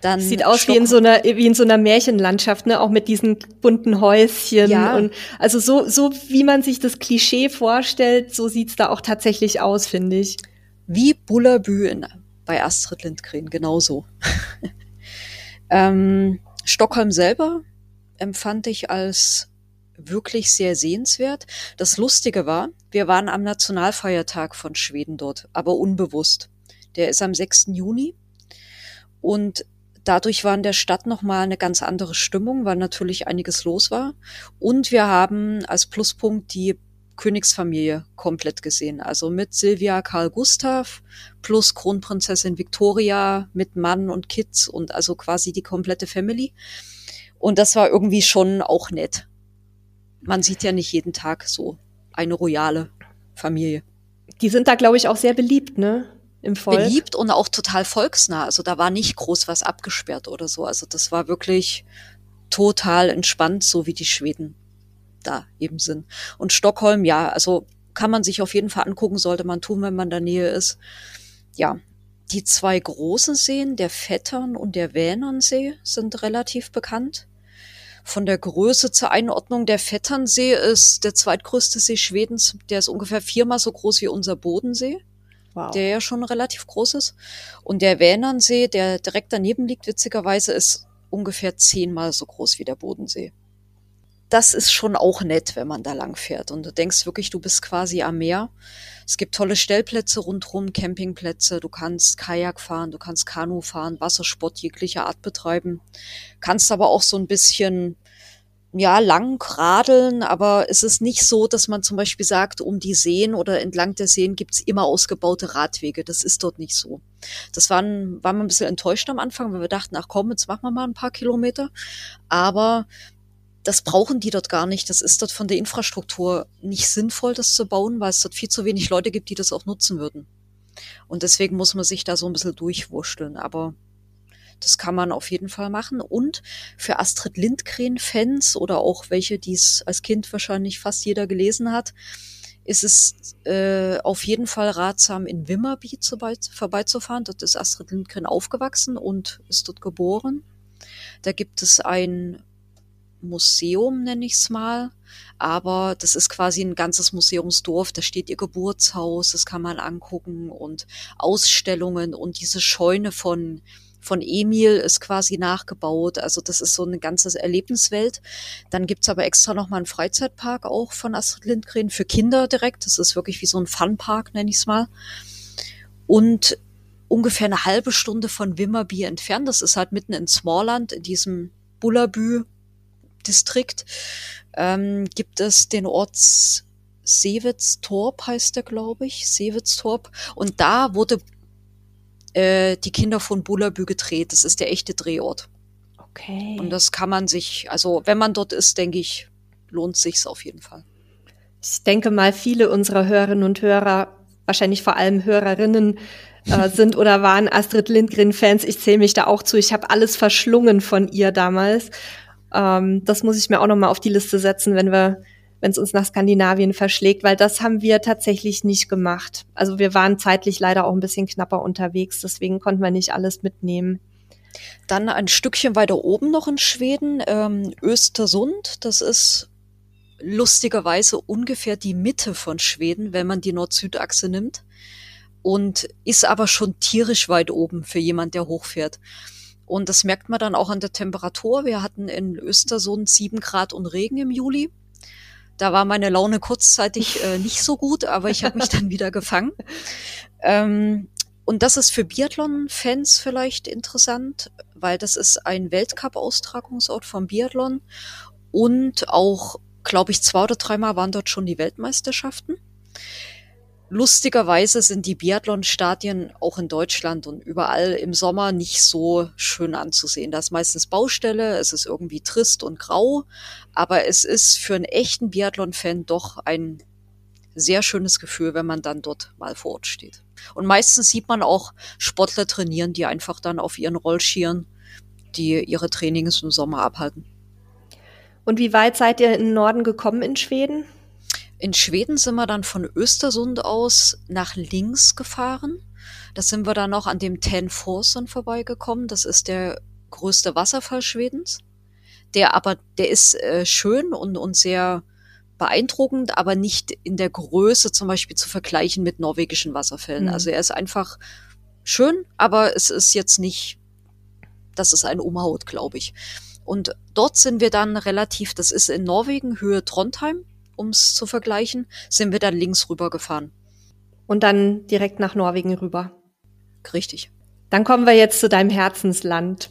Dann Sieht aus wie in so einer wie in so einer Märchenlandschaft, ne, auch mit diesen bunten Häuschen ja. und also so so wie man sich das Klischee vorstellt, so sieht's da auch tatsächlich aus, finde ich. Wie Bullabü bei Astrid Lindgren genauso. *laughs* ähm, Stockholm selber empfand ich als wirklich sehr sehenswert. Das Lustige war, wir waren am Nationalfeiertag von Schweden dort, aber unbewusst. Der ist am 6. Juni und dadurch war in der Stadt nochmal eine ganz andere Stimmung, weil natürlich einiges los war. Und wir haben als Pluspunkt die Königsfamilie komplett gesehen. Also mit Silvia Karl Gustav plus Kronprinzessin Victoria mit Mann und Kids und also quasi die komplette Family. Und das war irgendwie schon auch nett. Man sieht ja nicht jeden Tag so eine royale Familie. Die sind da, glaube ich, auch sehr beliebt, ne? Im Volk. Beliebt und auch total volksnah. Also da war nicht groß was abgesperrt oder so. Also das war wirklich total entspannt, so wie die Schweden da eben sind. Und Stockholm, ja, also kann man sich auf jeden Fall angucken, sollte man tun, wenn man in der Nähe ist. Ja, die zwei großen Seen, der Vettern und der Vänernsee, sind relativ bekannt. Von der Größe zur Einordnung, der Vetternsee ist der zweitgrößte See Schwedens. Der ist ungefähr viermal so groß wie unser Bodensee wow. der ja schon relativ groß ist. Und der Vänernsee, der direkt daneben liegt, witzigerweise, ist ungefähr zehnmal so groß wie der Bodensee. Das ist schon auch nett, wenn man da lang fährt. Und du denkst wirklich, du bist quasi am Meer. Es gibt tolle Stellplätze rundherum, Campingplätze. Du kannst Kajak fahren, du kannst Kanu fahren, Wassersport jeglicher Art betreiben. Kannst aber auch so ein bisschen ja, lang radeln, aber es ist nicht so, dass man zum Beispiel sagt, um die Seen oder entlang der Seen gibt's immer ausgebaute Radwege. Das ist dort nicht so. Das waren, waren wir ein bisschen enttäuscht am Anfang, weil wir dachten, ach komm, jetzt machen wir mal ein paar Kilometer. Aber das brauchen die dort gar nicht. Das ist dort von der Infrastruktur nicht sinnvoll, das zu bauen, weil es dort viel zu wenig Leute gibt, die das auch nutzen würden. Und deswegen muss man sich da so ein bisschen durchwursteln. Aber Das kann man auf jeden Fall machen. Und für Astrid Lindgren-Fans oder auch welche, die es als Kind wahrscheinlich fast jeder gelesen hat, ist es äh, auf jeden Fall ratsam, in Wimmerby zu, vorbeizufahren. Dort ist Astrid Lindgren aufgewachsen und ist dort geboren. Da gibt es ein Museum, nenne ich es mal. Aber das ist quasi ein ganzes Museumsdorf. Da steht ihr Geburtshaus, das kann man angucken und Ausstellungen und diese Scheune von von Emil ist quasi nachgebaut. Also das ist so eine ganze Erlebniswelt. Dann gibt's aber extra nochmal einen Freizeitpark auch von Astrid Lindgren für Kinder direkt. Das ist wirklich wie so ein Funpark, nenne ich es mal. Und ungefähr eine halbe Stunde von Wimmerby entfernt, das ist halt mitten in Smallland, in diesem Bullabü Distrikt ähm, gibt es den Ort Seewitztorp, heißt der, glaube ich, Seewitztorp. Und da wurde äh, die Kinder von Bullabü gedreht. Das ist der echte Drehort. Okay. Und das kann man sich, also wenn man dort ist, denke ich, lohnt sich's auf jeden Fall. Ich denke mal, viele unserer Hörerinnen und Hörer, wahrscheinlich vor allem Hörerinnen, äh, *laughs* sind oder waren Astrid Lindgren-Fans. Ich zähle mich da auch zu. Ich habe alles verschlungen von ihr damals. Ähm, das muss ich mir auch noch mal auf die Liste setzen, wenn wir wenn es uns nach Skandinavien verschlägt, weil das haben wir tatsächlich nicht gemacht. Also wir waren zeitlich leider auch ein bisschen knapper unterwegs, deswegen konnten wir nicht alles mitnehmen. Dann ein Stückchen weiter oben noch in Schweden, ähm, Östersund. Das ist lustigerweise ungefähr die Mitte von Schweden, wenn man die Nord-Süd-Achse nimmt. Und ist aber schon tierisch weit oben für jemand, der hochfährt. Und das merkt man dann auch an der Temperatur. Wir hatten in Östersund sieben Grad und Regen im Juli. Da war meine Laune kurzzeitig *laughs* äh, nicht so gut, aber ich habe mich dann wieder gefangen. Ähm, und das ist für Biathlon-Fans vielleicht interessant, weil das ist ein Weltcup-Austragungsort vom Biathlon und auch, glaube ich, zwei oder dreimal waren dort schon die Weltmeisterschaften. Lustigerweise sind die Biathlon-Stadien auch in Deutschland und überall im Sommer nicht so schön anzusehen. Da ist meistens Baustelle, es ist irgendwie trist und grau, aber es ist für einen echten Biathlon-Fan doch ein sehr schönes Gefühl, wenn man dann dort mal vor Ort steht. Und meistens sieht man auch Sportler trainieren, die einfach dann auf ihren Rollschieren, die ihre Trainings im Sommer abhalten. Und wie weit seid ihr in den Norden gekommen in Schweden? In Schweden sind wir dann von Östersund aus nach links gefahren. Da sind wir dann noch an dem Ten Forsen vorbeigekommen. Das ist der größte Wasserfall Schwedens. Der aber, der ist äh, schön und, und sehr beeindruckend, aber nicht in der Größe zum Beispiel zu vergleichen mit norwegischen Wasserfällen. Mhm. Also er ist einfach schön, aber es ist jetzt nicht, dass es einen umhaut, glaube ich. Und dort sind wir dann relativ, das ist in Norwegen, Höhe Trondheim um es zu vergleichen, sind wir dann links rüber gefahren. Und dann direkt nach Norwegen rüber. Richtig. Dann kommen wir jetzt zu deinem Herzensland.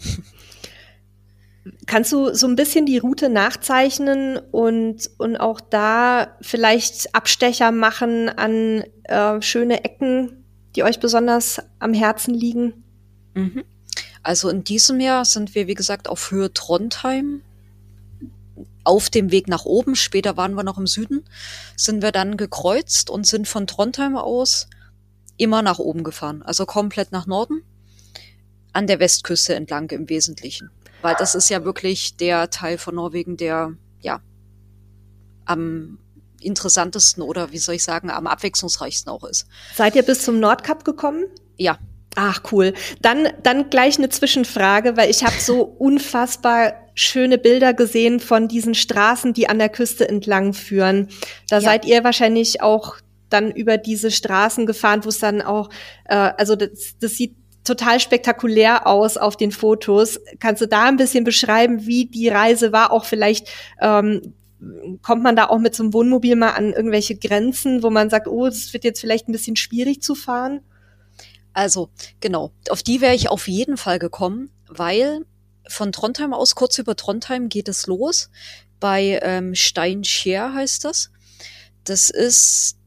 Kannst du so ein bisschen die Route nachzeichnen und, und auch da vielleicht Abstecher machen an äh, schöne Ecken, die euch besonders am Herzen liegen? Mhm. Also in diesem Jahr sind wir, wie gesagt, auf Höhe Trondheim auf dem Weg nach oben, später waren wir noch im Süden, sind wir dann gekreuzt und sind von Trondheim aus immer nach oben gefahren, also komplett nach Norden, an der Westküste entlang im Wesentlichen. Weil das ist ja wirklich der Teil von Norwegen, der ja am interessantesten oder wie soll ich sagen, am abwechslungsreichsten auch ist. Seid ihr bis zum Nordkap gekommen? Ja. Ach cool. Dann dann gleich eine Zwischenfrage, weil ich habe so *laughs* unfassbar schöne Bilder gesehen von diesen Straßen, die an der Küste entlang führen. Da ja. seid ihr wahrscheinlich auch dann über diese Straßen gefahren, wo es dann auch, äh, also das, das sieht total spektakulär aus auf den Fotos. Kannst du da ein bisschen beschreiben, wie die Reise war? Auch vielleicht ähm, kommt man da auch mit so einem Wohnmobil mal an irgendwelche Grenzen, wo man sagt, oh, es wird jetzt vielleicht ein bisschen schwierig zu fahren? Also, genau, auf die wäre ich auf jeden Fall gekommen, weil von Trondheim aus, kurz über Trondheim geht es los. Bei ähm, Steinscher heißt das. Das ist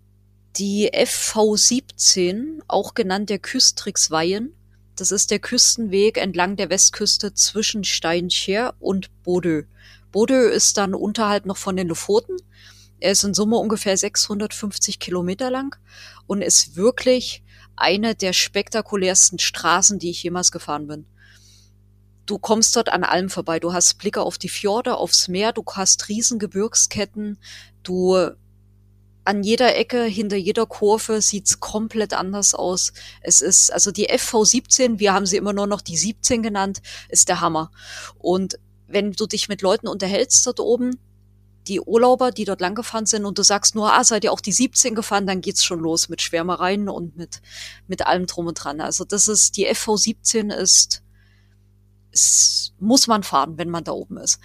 die FV17, auch genannt der Küstrixweihen. Das ist der Küstenweg entlang der Westküste zwischen Steinscher und Bodø. Bodø ist dann unterhalb noch von den Lofoten. Er ist in Summe ungefähr 650 Kilometer lang und ist wirklich eine der spektakulärsten Straßen, die ich jemals gefahren bin. du kommst dort an allem vorbei. Du hast Blicke auf die Fjorde, aufs Meer, du hast riesen Gebirgsketten, du an jeder Ecke, hinter jeder Kurve sieht's komplett anders aus. Es ist, also die FV17, wir haben sie immer nur noch die 17 genannt, ist der Hammer. Und wenn du dich mit Leuten unterhältst dort oben, die Urlauber, die dort langgefahren sind und du sagst nur, ah, seid ihr auch die 17 gefahren, dann geht's schon los mit Schwärmereien und mit, mit allem drum und dran. Also das ist, die FV17 ist, ist, muss man fahren, wenn man da oben ist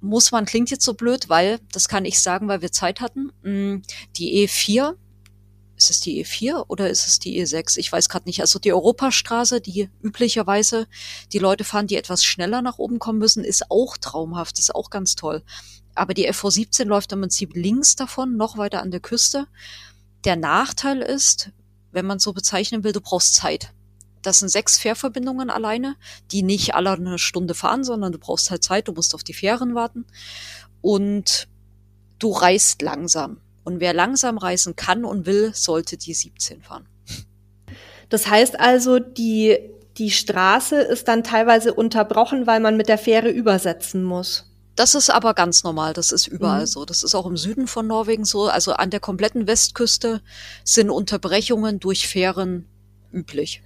muss man, klingt jetzt so blöd, weil, das kann ich sagen, weil wir Zeit hatten, mm, die E4, ist es die E4 oder ist es die E6? Ich weiß gerade nicht. Also die Europastraße, die üblicherweise die Leute fahren, die etwas schneller nach oben kommen müssen, ist auch traumhaft, ist auch ganz toll. Aber die FV17 läuft im Prinzip links davon, noch weiter an der Küste. Der Nachteil ist, wenn man so bezeichnen will, du brauchst Zeit. Das sind sechs Fährverbindungen alleine, die nicht alle eine Stunde fahren, sondern du brauchst halt Zeit, du musst auf die Fähren warten. Und du reist langsam. Und wer langsam reisen kann und will, sollte die 17 fahren. Das heißt also, die, die Straße ist dann teilweise unterbrochen, weil man mit der Fähre übersetzen muss. Das ist aber ganz normal, das ist überall mhm. so. Das ist auch im Süden von Norwegen so. Also an der kompletten Westküste sind Unterbrechungen durch Fähren üblich.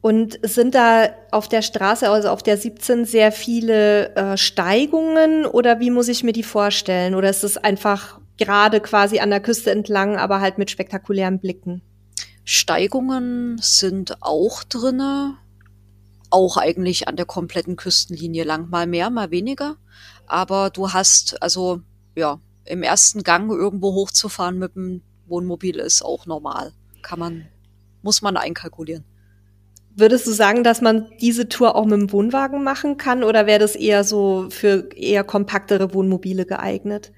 Und sind da auf der Straße, also auf der 17, sehr viele äh, Steigungen oder wie muss ich mir die vorstellen? Oder ist es einfach gerade quasi an der Küste entlang, aber halt mit spektakulären Blicken? Steigungen sind auch drinne, auch eigentlich an der kompletten Küstenlinie lang, mal mehr, mal weniger. Aber du hast, also ja, im ersten Gang irgendwo hochzufahren mit dem Wohnmobil ist auch normal. Kann man, muss man einkalkulieren. Würdest du sagen, dass man diese Tour auch mit dem Wohnwagen machen kann oder wäre das eher so für eher kompaktere Wohnmobile geeignet?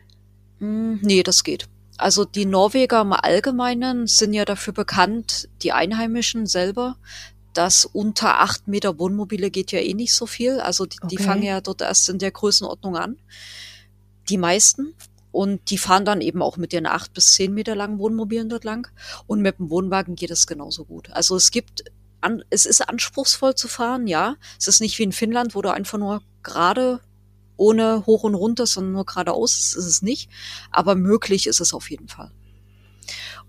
Mm, nee, das geht. Also die Norweger im Allgemeinen sind ja dafür bekannt, die Einheimischen selber, dass unter acht Meter Wohnmobile geht ja eh nicht so viel. Also die, okay. die fangen ja dort erst in der Größenordnung an. Die meisten. Und die fahren dann eben auch mit den acht bis zehn Meter langen Wohnmobilen dort lang. Und mit dem Wohnwagen geht es genauso gut. Also es gibt an, es ist anspruchsvoll zu fahren, ja. Es ist nicht wie in Finnland, wo du einfach nur gerade ohne hoch und runter, sondern nur geradeaus ist es nicht. Aber möglich ist es auf jeden Fall.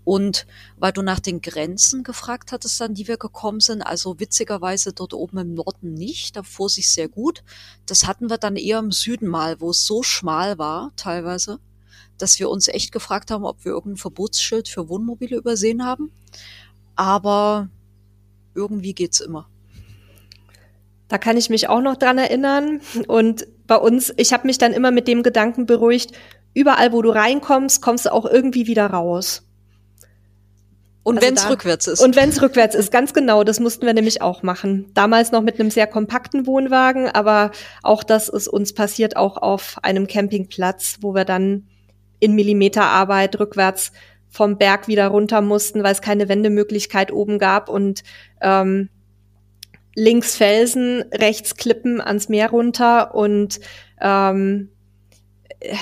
Und weil du nach den Grenzen gefragt hattest, an die wir gekommen sind, also witzigerweise dort oben im Norden nicht, da fuhr sich sehr gut. Das hatten wir dann eher im Süden mal, wo es so schmal war, teilweise, dass wir uns echt gefragt haben, ob wir irgendein Verbotsschild für Wohnmobile übersehen haben. Aber irgendwie geht's immer. Da kann ich mich auch noch dran erinnern. Und bei uns, ich habe mich dann immer mit dem Gedanken beruhigt, überall, wo du reinkommst, kommst du auch irgendwie wieder raus. Und also wenn es rückwärts ist. Und wenn es rückwärts ist, ganz genau. Das mussten wir nämlich auch machen. Damals noch mit einem sehr kompakten Wohnwagen, aber auch das ist uns passiert, auch auf einem Campingplatz, wo wir dann in Millimeterarbeit rückwärts vom Berg wieder runter mussten, weil es keine Wendemöglichkeit oben gab und ähm, links Felsen, rechts Klippen ans Meer runter und ähm,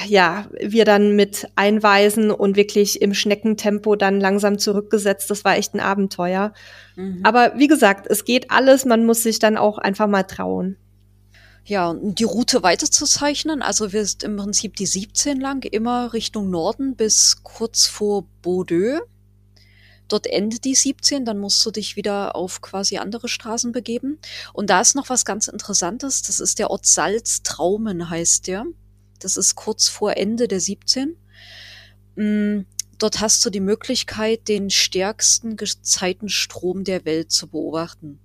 ja, wir dann mit Einweisen und wirklich im Schneckentempo dann langsam zurückgesetzt. Das war echt ein Abenteuer. Mhm. Aber wie gesagt, es geht alles, man muss sich dann auch einfach mal trauen. Ja, die Route weiterzuzeichnen. Also wir sind im Prinzip die 17 lang, immer Richtung Norden bis kurz vor Bordeaux. Dort endet die 17, dann musst du dich wieder auf quasi andere Straßen begeben. Und da ist noch was ganz Interessantes. Das ist der Ort Salztraumen, heißt der. Das ist kurz vor Ende der 17. Mm, dort hast du die Möglichkeit, den stärksten Gezeitenstrom der Welt zu beobachten.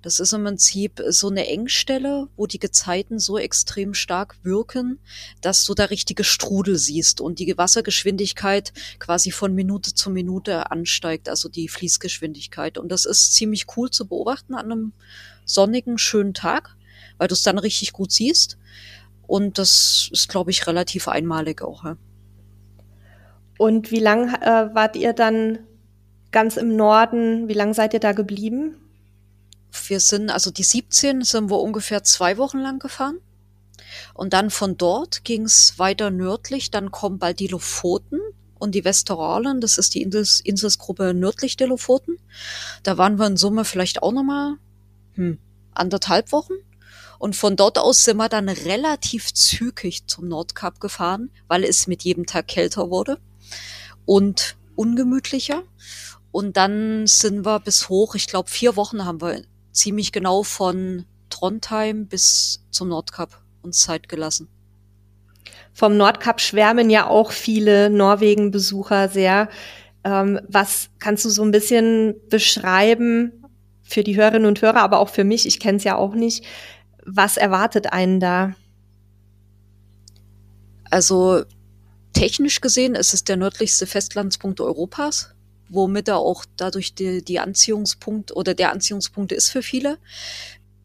Das ist im Prinzip so eine Engstelle, wo die Gezeiten so extrem stark wirken, dass du da richtige Strudel siehst und die Wassergeschwindigkeit quasi von Minute zu Minute ansteigt, also die Fließgeschwindigkeit. Und das ist ziemlich cool zu beobachten an einem sonnigen, schönen Tag, weil du es dann richtig gut siehst. Und das ist, glaube ich, relativ einmalig auch. Ja. Und wie lang äh, wart ihr dann ganz im Norden? Wie lang seid ihr da geblieben? wir sind, also die 17 sind wir ungefähr zwei Wochen lang gefahren. Und dann von dort ging es weiter nördlich, dann kommen bald die Lofoten und die Westeralen, das ist die Insels, Inselsgruppe nördlich der Lofoten. Da waren wir in Summe vielleicht auch nochmal hm, anderthalb Wochen. Und von dort aus sind wir dann relativ zügig zum Nordkap gefahren, weil es mit jedem Tag kälter wurde und ungemütlicher. Und dann sind wir bis hoch, ich glaube vier Wochen haben wir ziemlich genau von Trondheim bis zum Nordkap uns Zeit gelassen. Vom Nordkap schwärmen ja auch viele Norwegen-Besucher sehr. Ähm, was kannst du so ein bisschen beschreiben für die Hörerinnen und Hörer, aber auch für mich? Ich kenne es ja auch nicht. Was erwartet einen da? Also technisch gesehen ist es der nördlichste Festlandspunkt Europas, womit er auch dadurch die, die Anziehungspunkt oder der Anziehungspunkt ist für viele.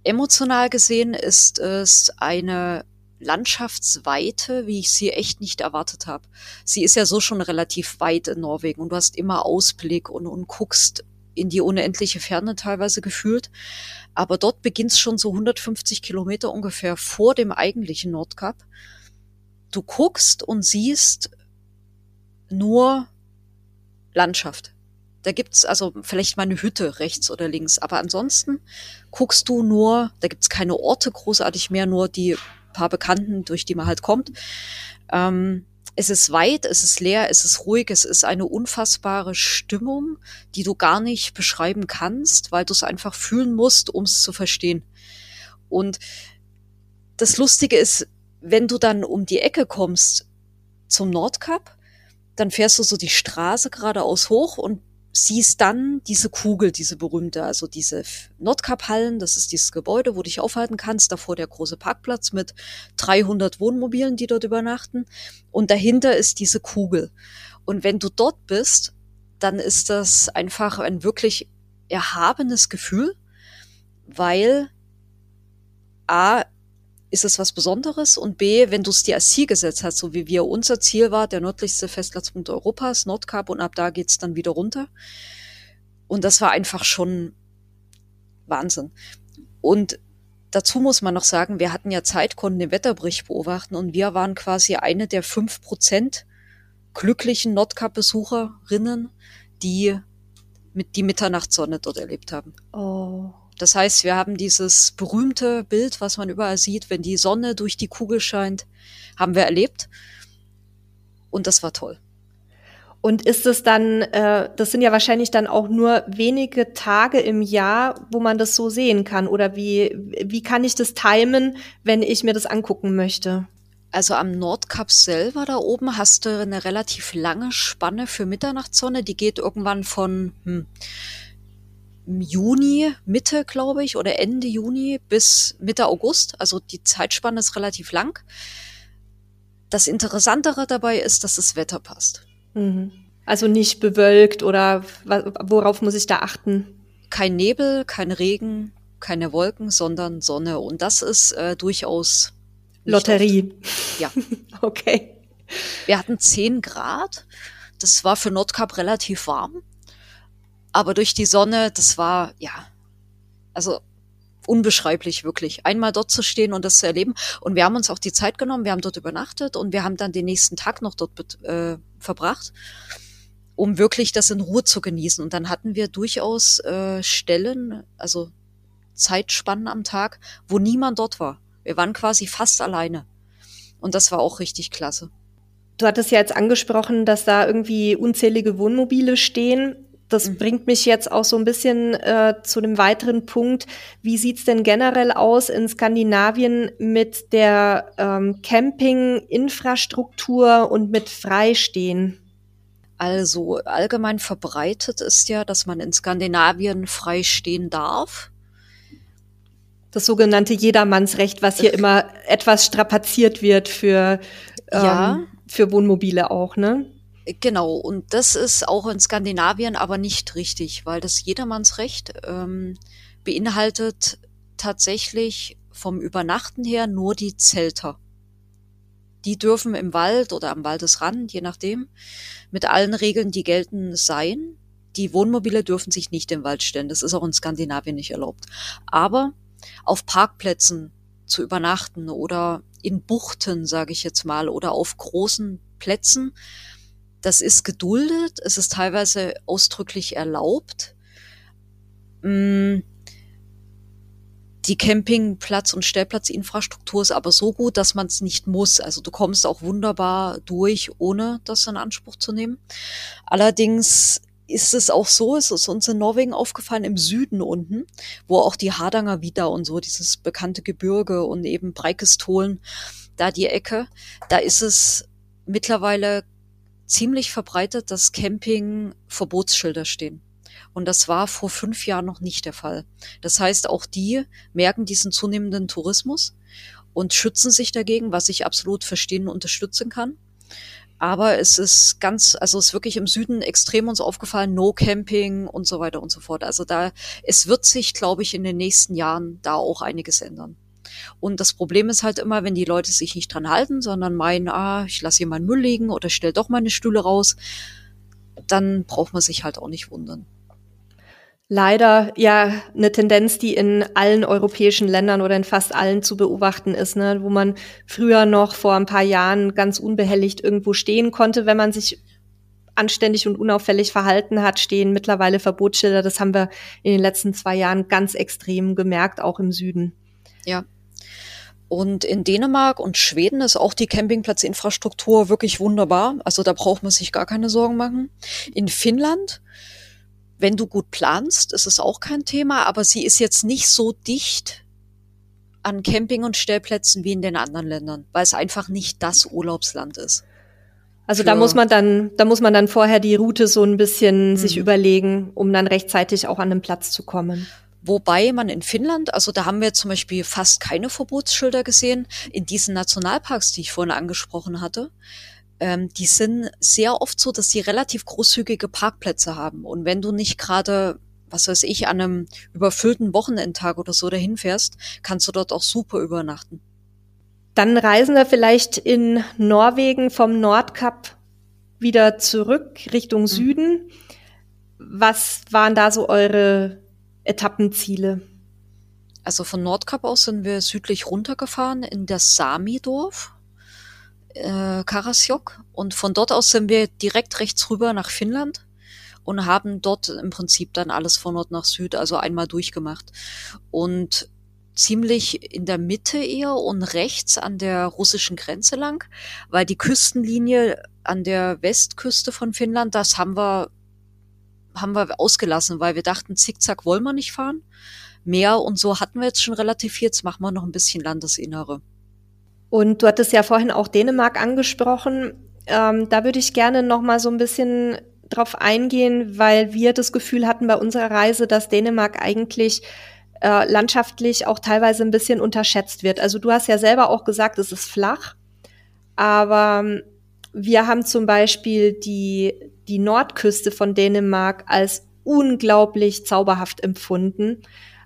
Emotional gesehen ist es eine Landschaftsweite, wie ich sie echt nicht erwartet habe. Sie ist ja so schon relativ weit in Norwegen und du hast immer Ausblick und, und guckst in die unendliche Ferne teilweise gefühlt. Aber dort beginnt es schon so 150 Kilometer ungefähr vor dem eigentlichen Nordkap. Du guckst und siehst nur Landschaft. Da gibt's also vielleicht mal eine Hütte rechts oder links, aber ansonsten guckst du nur, da gibt's keine Orte großartig mehr, nur die paar Bekannten, durch die man halt kommt. Ähm, es ist weit, es ist leer, es ist ruhig, es ist eine unfassbare Stimmung, die du gar nicht beschreiben kannst, weil du es einfach fühlen musst, um es zu verstehen. Und das Lustige ist, wenn du dann um die Ecke kommst zum Nordkap, dann fährst du so die Straße geradeaus hoch und siehst dann diese Kugel, diese berühmte, also diese Nordkap-Hallen, das ist dieses Gebäude, wo du dich aufhalten kannst, davor der große Parkplatz mit 300 Wohnmobilen, die dort übernachten und dahinter ist diese Kugel. Und wenn du dort bist, dann ist das einfach ein wirklich erhabenes Gefühl, weil A, ist es was Besonderes und B, wenn du es dir als Ziel gesetzt hast, so wie wir unser Ziel war, der nördlichste Festplatzpunkt Europas, Nordkap und ab da geht's dann wieder runter. Und das war einfach schon Wahnsinn. Und dazu muss man noch sagen, wir hatten ja Zeit, konnten den Wetterbericht beobachten und wir waren quasi eine der fünf Prozent glücklichen Nordkap-Besucherinnen, die mit die Mitternachtssonne dort erlebt haben. Oh. Das heißt, wir haben dieses berühmte Bild, was man überall sieht, wenn die Sonne durch die Kugel scheint, haben wir erlebt. Und das war toll. Und ist es dann, äh, das sind ja wahrscheinlich dann auch nur wenige Tage im Jahr, wo man das so sehen kann. Oder wie, wie kann ich das timen, wenn ich mir das angucken möchte? Also am Nordkap selber da oben hast du eine relativ lange Spanne für Mitternachtssonne. Die geht irgendwann von hm, Juni, Mitte, glaube ich, oder Ende Juni bis Mitte August. Also die Zeitspanne ist relativ lang. Das Interessantere dabei ist, dass das Wetter passt. Mhm. Also nicht bewölkt oder worauf muss ich da achten? Kein Nebel, kein Regen, keine Wolken, sondern Sonne. Und das ist äh, durchaus Lotterie. Oft. Ja. *laughs* okay. Wir hatten 10 Grad. Das war für Nordkap relativ warm. Aber durch die Sonne, das war, ja, also unbeschreiblich wirklich. Einmal dort zu stehen und das zu erleben. Und wir haben uns auch die Zeit genommen, wir haben dort übernachtet und wir haben dann den nächsten Tag noch dort äh, verbracht, um wirklich das in Ruhe zu genießen. Und dann hatten wir durchaus äh, Stellen, also Zeitspannen am Tag, wo niemand dort war. Wir waren quasi fast alleine. Und das war auch richtig klasse. Du hattest ja jetzt angesprochen, dass da irgendwie unzählige Wohnmobile stehen das mhm. bringt mich jetzt auch so ein bisschen äh, zu einem weiteren Punkt. Wie sieht's denn generell aus in Skandinavien mit der ähm, Camping-Infrastruktur und mit Freistehen? Also allgemein verbreitet ist ja, dass man in Skandinavien frei stehen darf. Das sogenannte Jedermannsrecht, was hier immer etwas strapaziert wird für, ähm, ja. für Wohnmobile auch, ne? Genau, und das ist auch in Skandinavien aber nicht richtig, weil das Jedermannsrecht ähm, beinhaltet tatsächlich vom Übernachten her nur die Zelter. Die dürfen im Wald oder am Waldesrand, je nachdem, mit allen Regeln, die gelten, sein. Die Wohnmobile dürfen sich nicht im Wald stellen. Das ist auch in Skandinavien nicht erlaubt. Aber auf Parkplätzen zu übernachten oder in Buchten, sage ich jetzt mal, oder auf großen Plätzen, das ist geduldet, es ist teilweise ausdrücklich erlaubt. Mm. Die Campingplatz- und Stellplatzinfrastruktur ist aber so gut, dass man es nicht muss. Also du kommst auch wunderbar durch, ohne das in Anspruch zu nehmen. Allerdings ist es auch so, es ist uns in Norwegen aufgefallen, im Süden unten, wo auch die Hardanger wieder und so, dieses bekannte Gebirge und eben Breikistolen, da die Ecke, da ist es mittlerweile ziemlich verbreitet, dass Camping Verbotsschilder stehen. Und das war vor fünf Jahren noch nicht der Fall. Das heißt, auch die merken diesen zunehmenden Tourismus und schützen sich dagegen, was ich absolut verstehen und unterstützen kann. Aber es ist ganz, also es ist wirklich im Süden extrem uns aufgefallen, No Camping und so weiter und so fort. Also da, es wird sich, glaube ich, in den nächsten Jahren da auch einiges ändern. Und das Problem ist halt immer, wenn die Leute sich nicht dran halten, sondern meinen, ah, ich lasse hier meinen Müll liegen oder stell doch meine Stühle raus, dann braucht man sich halt auch nicht wundern. Leider ja eine Tendenz, die in allen europäischen Ländern oder in fast allen zu beobachten ist, ne? wo man früher noch vor ein paar Jahren ganz unbehelligt irgendwo stehen konnte, wenn man sich anständig und unauffällig verhalten hat, stehen mittlerweile Verbotsschilder. Das haben wir in den letzten zwei Jahren ganz extrem gemerkt, auch im Süden. Ja, und in Dänemark und Schweden ist auch die Campingplatzinfrastruktur wirklich wunderbar. Also da braucht man sich gar keine Sorgen machen. In Finnland, wenn du gut planst, ist es auch kein Thema, aber sie ist jetzt nicht so dicht an Camping- und Stellplätzen wie in den anderen Ländern, weil es einfach nicht das Urlaubsland ist. Also da muss man dann, da muss man dann vorher die Route so ein bisschen mhm. sich überlegen, um dann rechtzeitig auch an den Platz zu kommen. Wobei man in Finnland, also da haben wir zum Beispiel fast keine Verbotsschilder gesehen, in diesen Nationalparks, die ich vorhin angesprochen hatte. Ähm, die sind sehr oft so, dass die relativ großzügige Parkplätze haben. Und wenn du nicht gerade, was weiß ich, an einem überfüllten Wochenendtag oder so dahin fährst, kannst du dort auch super übernachten. Dann reisen wir vielleicht in Norwegen vom Nordkap wieder zurück Richtung mhm. Süden. Was waren da so eure Etappenziele? Also von Nordkap aus sind wir südlich runtergefahren in das Sami-Dorf, äh, Karasjok. Und von dort aus sind wir direkt rechts rüber nach Finnland und haben dort im Prinzip dann alles von Nord nach Süd, also einmal durchgemacht. Und ziemlich in der Mitte eher und rechts an der russischen Grenze lang, weil die Küstenlinie an der Westküste von Finnland, das haben wir haben wir ausgelassen, weil wir dachten, zickzack wollen wir nicht fahren. Mehr und so hatten wir jetzt schon relativ viel. Jetzt machen wir noch ein bisschen Landesinnere. Und du hattest ja vorhin auch Dänemark angesprochen. Ähm, da würde ich gerne noch mal so ein bisschen drauf eingehen, weil wir das Gefühl hatten bei unserer Reise, dass Dänemark eigentlich äh, landschaftlich auch teilweise ein bisschen unterschätzt wird. Also du hast ja selber auch gesagt, es ist flach, aber ähm, wir haben zum Beispiel die, die Nordküste von Dänemark als unglaublich zauberhaft empfunden.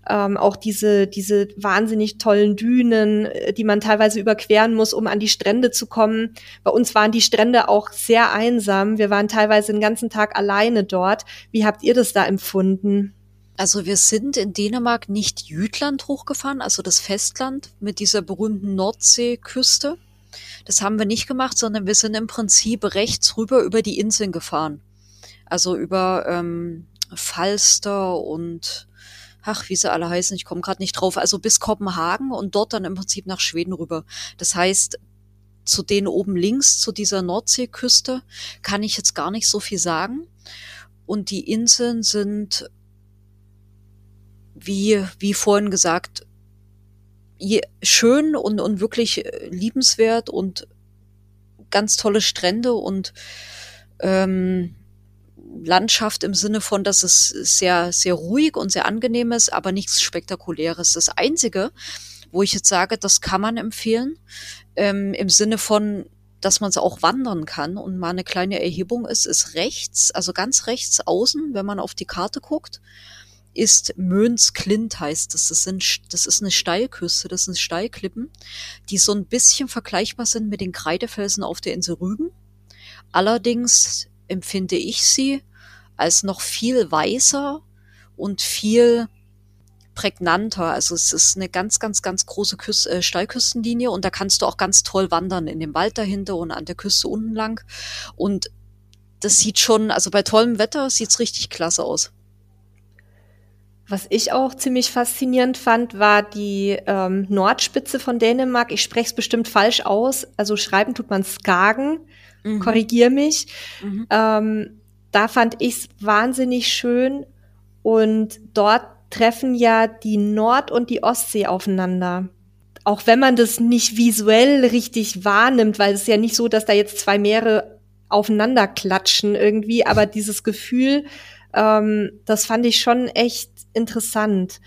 Ähm, auch diese, diese wahnsinnig tollen Dünen, äh, die man teilweise überqueren muss, um an die Strände zu kommen. Bei uns waren die Strände auch sehr einsam. Wir waren teilweise den ganzen Tag alleine dort. Wie habt ihr das da empfunden? Also wir sind in Dänemark nicht Jütland hochgefahren, also das Festland mit dieser berühmten Nordseeküste, das haben wir nicht gemacht, sondern wir sind im Prinzip rechts rüber über die Inseln gefahren. Also über ähm, Falster und ach, wie sie alle heißen, ich komme gerade nicht drauf, also bis Kopenhagen und dort dann im Prinzip nach Schweden rüber. Das heißt, zu denen oben links, zu dieser Nordseeküste, kann ich jetzt gar nicht so viel sagen. Und die Inseln sind, wie, wie vorhin gesagt, schön und, und wirklich äh, liebenswert und ganz tolle Strände und ähm, Landschaft im Sinne von, dass es sehr, sehr ruhig und sehr angenehm ist, aber nichts Spektakuläres. Das Einzige, wo ich jetzt sage, das kann man empfehlen, ähm, im Sinne von, dass man es auch wandern kann und mal eine kleine Erhebung ist, ist rechts, also ganz rechts außen, wenn man auf die Karte guckt, ist Möns Klint heißt das. Das, sind, das ist eine Steilküste, das sind Steilklippen, die so ein bisschen vergleichbar sind mit den Kreidefelsen auf der Insel Rügen. Allerdings empfinde ich sie als noch viel weißer und viel prägnanter. Also es ist eine ganz, ganz, ganz große Küst äh, Steilküstenlinie und da kannst du auch ganz toll wandern in dem Wald dahinter und an der Küste unten lang. Und das sieht schon, also bei tollem Wetter sieht's richtig klasse aus. Was ich auch ziemlich faszinierend fand, war die ähm, Nordspitze von Dänemark. Ich spreche es bestimmt falsch aus. Also schreiben tut man Skagen. Mhm. Korrigier mich. Mhm. Ähm, da fand ich es wahnsinnig schön. Und dort treffen ja die Nord- und die Ostsee aufeinander. Auch wenn man das nicht visuell richtig wahrnimmt, weil es ist ja nicht so, dass da jetzt zwei Meere aufeinander klatschen irgendwie, aber dieses Gefühl, ähm, das fand ich schon echt interessant.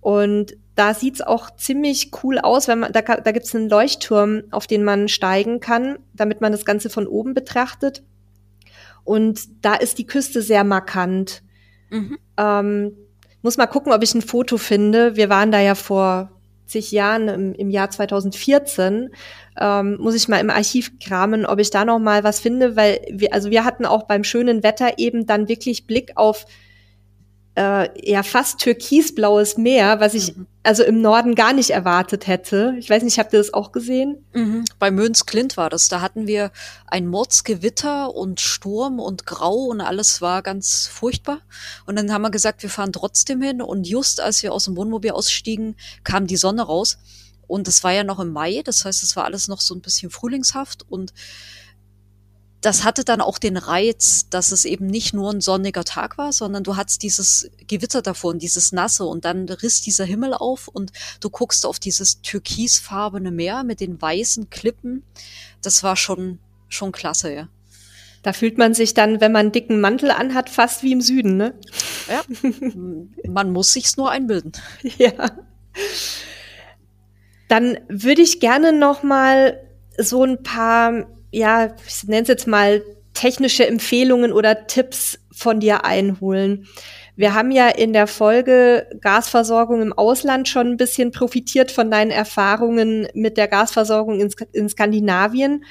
Und da sieht's auch ziemlich cool aus, wenn man, da, da gibt's einen Leuchtturm, auf den man steigen kann, damit man das Ganze von oben betrachtet. Und da ist die Küste sehr markant. Mhm. Ähm, muss mal gucken, ob ich ein Foto finde. Wir waren da ja vor zig Jahren im, im Jahr 2014. Ähm, muss ich mal im Archiv kramen, ob ich da noch mal was finde, weil wir, also wir hatten auch beim schönen Wetter eben dann wirklich Blick auf äh, ja fast türkisblaues Meer, was ich mhm. also im Norden gar nicht erwartet hätte. Ich weiß nicht, habt ihr das auch gesehen? Mhm. Bei Möns Klint war das. Da hatten wir ein Mordsgewitter und Sturm und Grau und alles war ganz furchtbar. Und dann haben wir gesagt, wir fahren trotzdem hin. Und just als wir aus dem Wohnmobil ausstiegen, kam die Sonne raus. Und es war ja noch im Mai, das heißt, es war alles noch so ein bisschen frühlingshaft und das hatte dann auch den Reiz, dass es eben nicht nur ein sonniger Tag war, sondern du hattest dieses Gewitter davor und dieses Nasse und dann riss dieser Himmel auf und du guckst auf dieses türkisfarbene Meer mit den weißen Klippen. Das war schon, schon klasse, ja. Da fühlt man sich dann, wenn man einen dicken Mantel anhat, fast wie im Süden, ne? Ja. man muss sich's nur einbilden. *laughs* Ja. Dann würde ich gerne noch mal so ein paar ja, ich nenne es jetzt mal technische Empfehlungen oder Tipps von dir einholen. Wir haben ja in der Folge Gasversorgung im Ausland schon ein bisschen profitiert von deinen Erfahrungen mit der Gasversorgung in, in Skandinavien.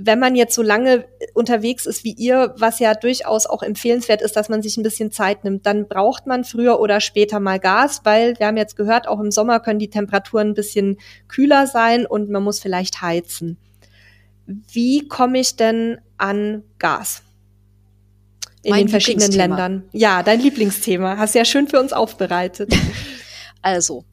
Wenn man jetzt so lange unterwegs ist wie ihr, was ja durchaus auch empfehlenswert ist, dass man sich ein bisschen Zeit nimmt, dann braucht man früher oder später mal Gas, weil wir haben jetzt gehört, auch im Sommer können die Temperaturen ein bisschen kühler sein und man muss vielleicht heizen wie komme ich denn an Gas? In mein den verschiedenen Ländern. Ja, dein Lieblingsthema. Hast ja schön für uns aufbereitet. *laughs* Also,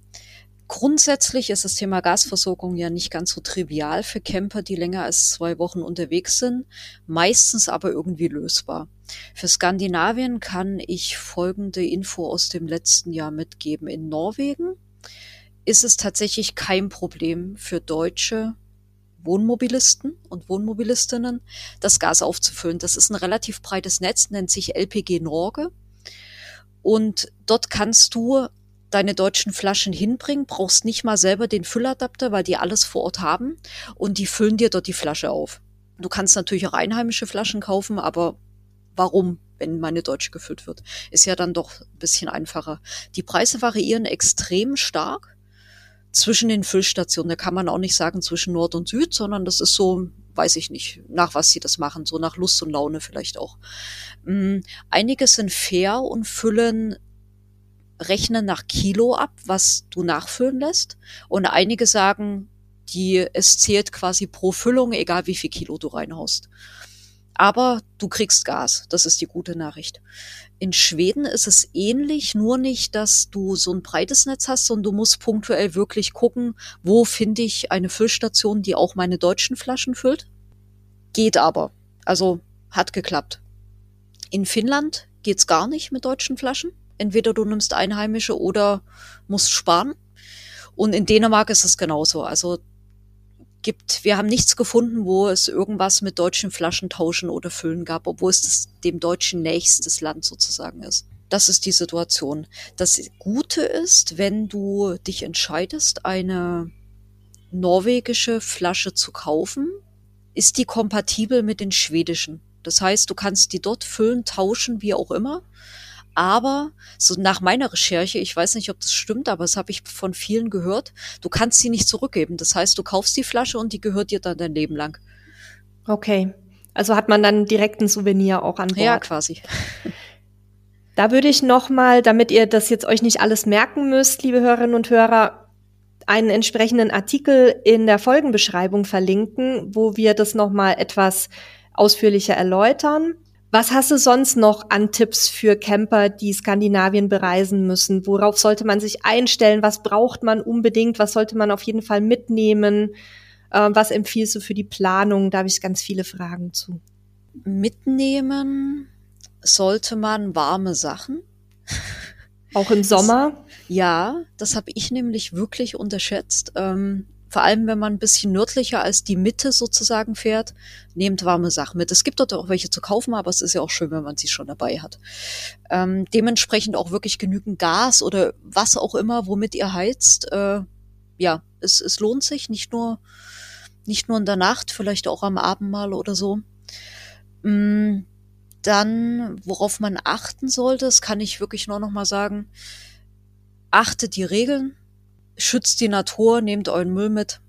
Grundsätzlich ist das Thema Gasversorgung ja nicht ganz so trivial für Camper, die länger als zwei Wochen unterwegs sind, meistens aber irgendwie lösbar. Für Skandinavien kann ich folgende Info aus dem letzten Jahr mitgeben. In Norwegen ist es tatsächlich kein Problem für Deutsche, Wohnmobilisten und Wohnmobilistinnen das Gas aufzufüllen. Das ist ein relativ breites Netz, nennt sich LPG Norge. Und dort kannst du deine deutschen Flaschen hinbringen, brauchst nicht mal selber den Fülladapter, weil die alles vor Ort haben und die füllen dir dort die Flasche auf. Du kannst natürlich auch einheimische Flaschen kaufen, aber warum, wenn meine deutsche gefüllt wird? Ist ja dann doch ein bisschen einfacher. Die Preise variieren extrem stark zwischen den Füllstationen. Da kann man auch nicht sagen zwischen Nord und Süd, sondern das ist so, weiß ich nicht, nach was sie das machen, so nach Lust und Laune vielleicht auch. Mm, einige sind fair und füllen rechnen nach Kilo ab, was du nachfüllen lässt. Und einige sagen, die, es zählt quasi pro Füllung, egal wie viel Kilo du reinhaust. Aber du kriegst Gas. Das ist die gute Nachricht. In Schweden ist es ähnlich, nur nicht, dass du so ein breites Netz hast, sondern du musst punktuell wirklich gucken, wo finde ich eine Füllstation, die auch meine deutschen Flaschen füllt. Geht aber. Also hat geklappt. In Finnland geht's gar nicht mit deutschen Flaschen. Entweder du nimmst einheimische oder musst sparen. Und in Dänemark ist es genauso. Also gibt, wir haben nichts gefunden, wo es irgendwas mit deutschen Flaschen tauschen oder füllen gab, obwohl es das, dem Deutschen nächstes Land sozusagen ist. Das ist die Situation. Das Gute ist, wenn du dich entscheidest, eine norwegische Flasche zu kaufen, ist die kompatibel mit den schwedischen. Das heißt, du kannst die dort füllen, tauschen, wie auch immer. Aber so nach meiner Recherche, ich weiß nicht, ob das stimmt, aber das habe ich von vielen gehört, du kannst sie nicht zurückgeben. Das heißt, du kaufst die Flasche und die gehört dir dann dein Leben lang. Okay. Also hat man dann direkt ein Souvenir auch an Bord. Ja, quasi. Da würde ich noch mal, damit ihr das jetzt euch nicht alles merken müsst, liebe Hörerinnen und Hörer, einen entsprechenden Artikel in der Folgenbeschreibung verlinken, wo wir das noch mal etwas ausführlicher erläutern. Was hast du sonst noch an Tipps für Camper, die Skandinavien bereisen müssen? Worauf sollte man sich einstellen? Was braucht man unbedingt? Was sollte man auf jeden Fall mitnehmen? Äh, was empfiehlst du für die Planung? Da habe ich ganz viele Fragen zu. Mitnehmen sollte man warme Sachen. Auch im Sommer? Das, *laughs* ja, das habe ich nämlich wirklich unterschätzt. Ähm, vor allem, wenn man ein bisschen nördlicher als die Mitte sozusagen fährt, nehmt warme Sachen mit. Es gibt dort auch welche zu kaufen, aber es ist ja auch schön, wenn man sie schon dabei hat. Ähm, dementsprechend auch wirklich genügend Gas oder was auch immer, womit ihr heizt. Äh, ja, es, es lohnt sich, nicht nur, nicht nur in der Nacht, vielleicht auch am Abend mal oder so. Mm, dann, worauf man achten sollte, das kann ich wirklich nur noch mal sagen, achtet die Regeln, schützt die Natur, nehmt euren Müll mit,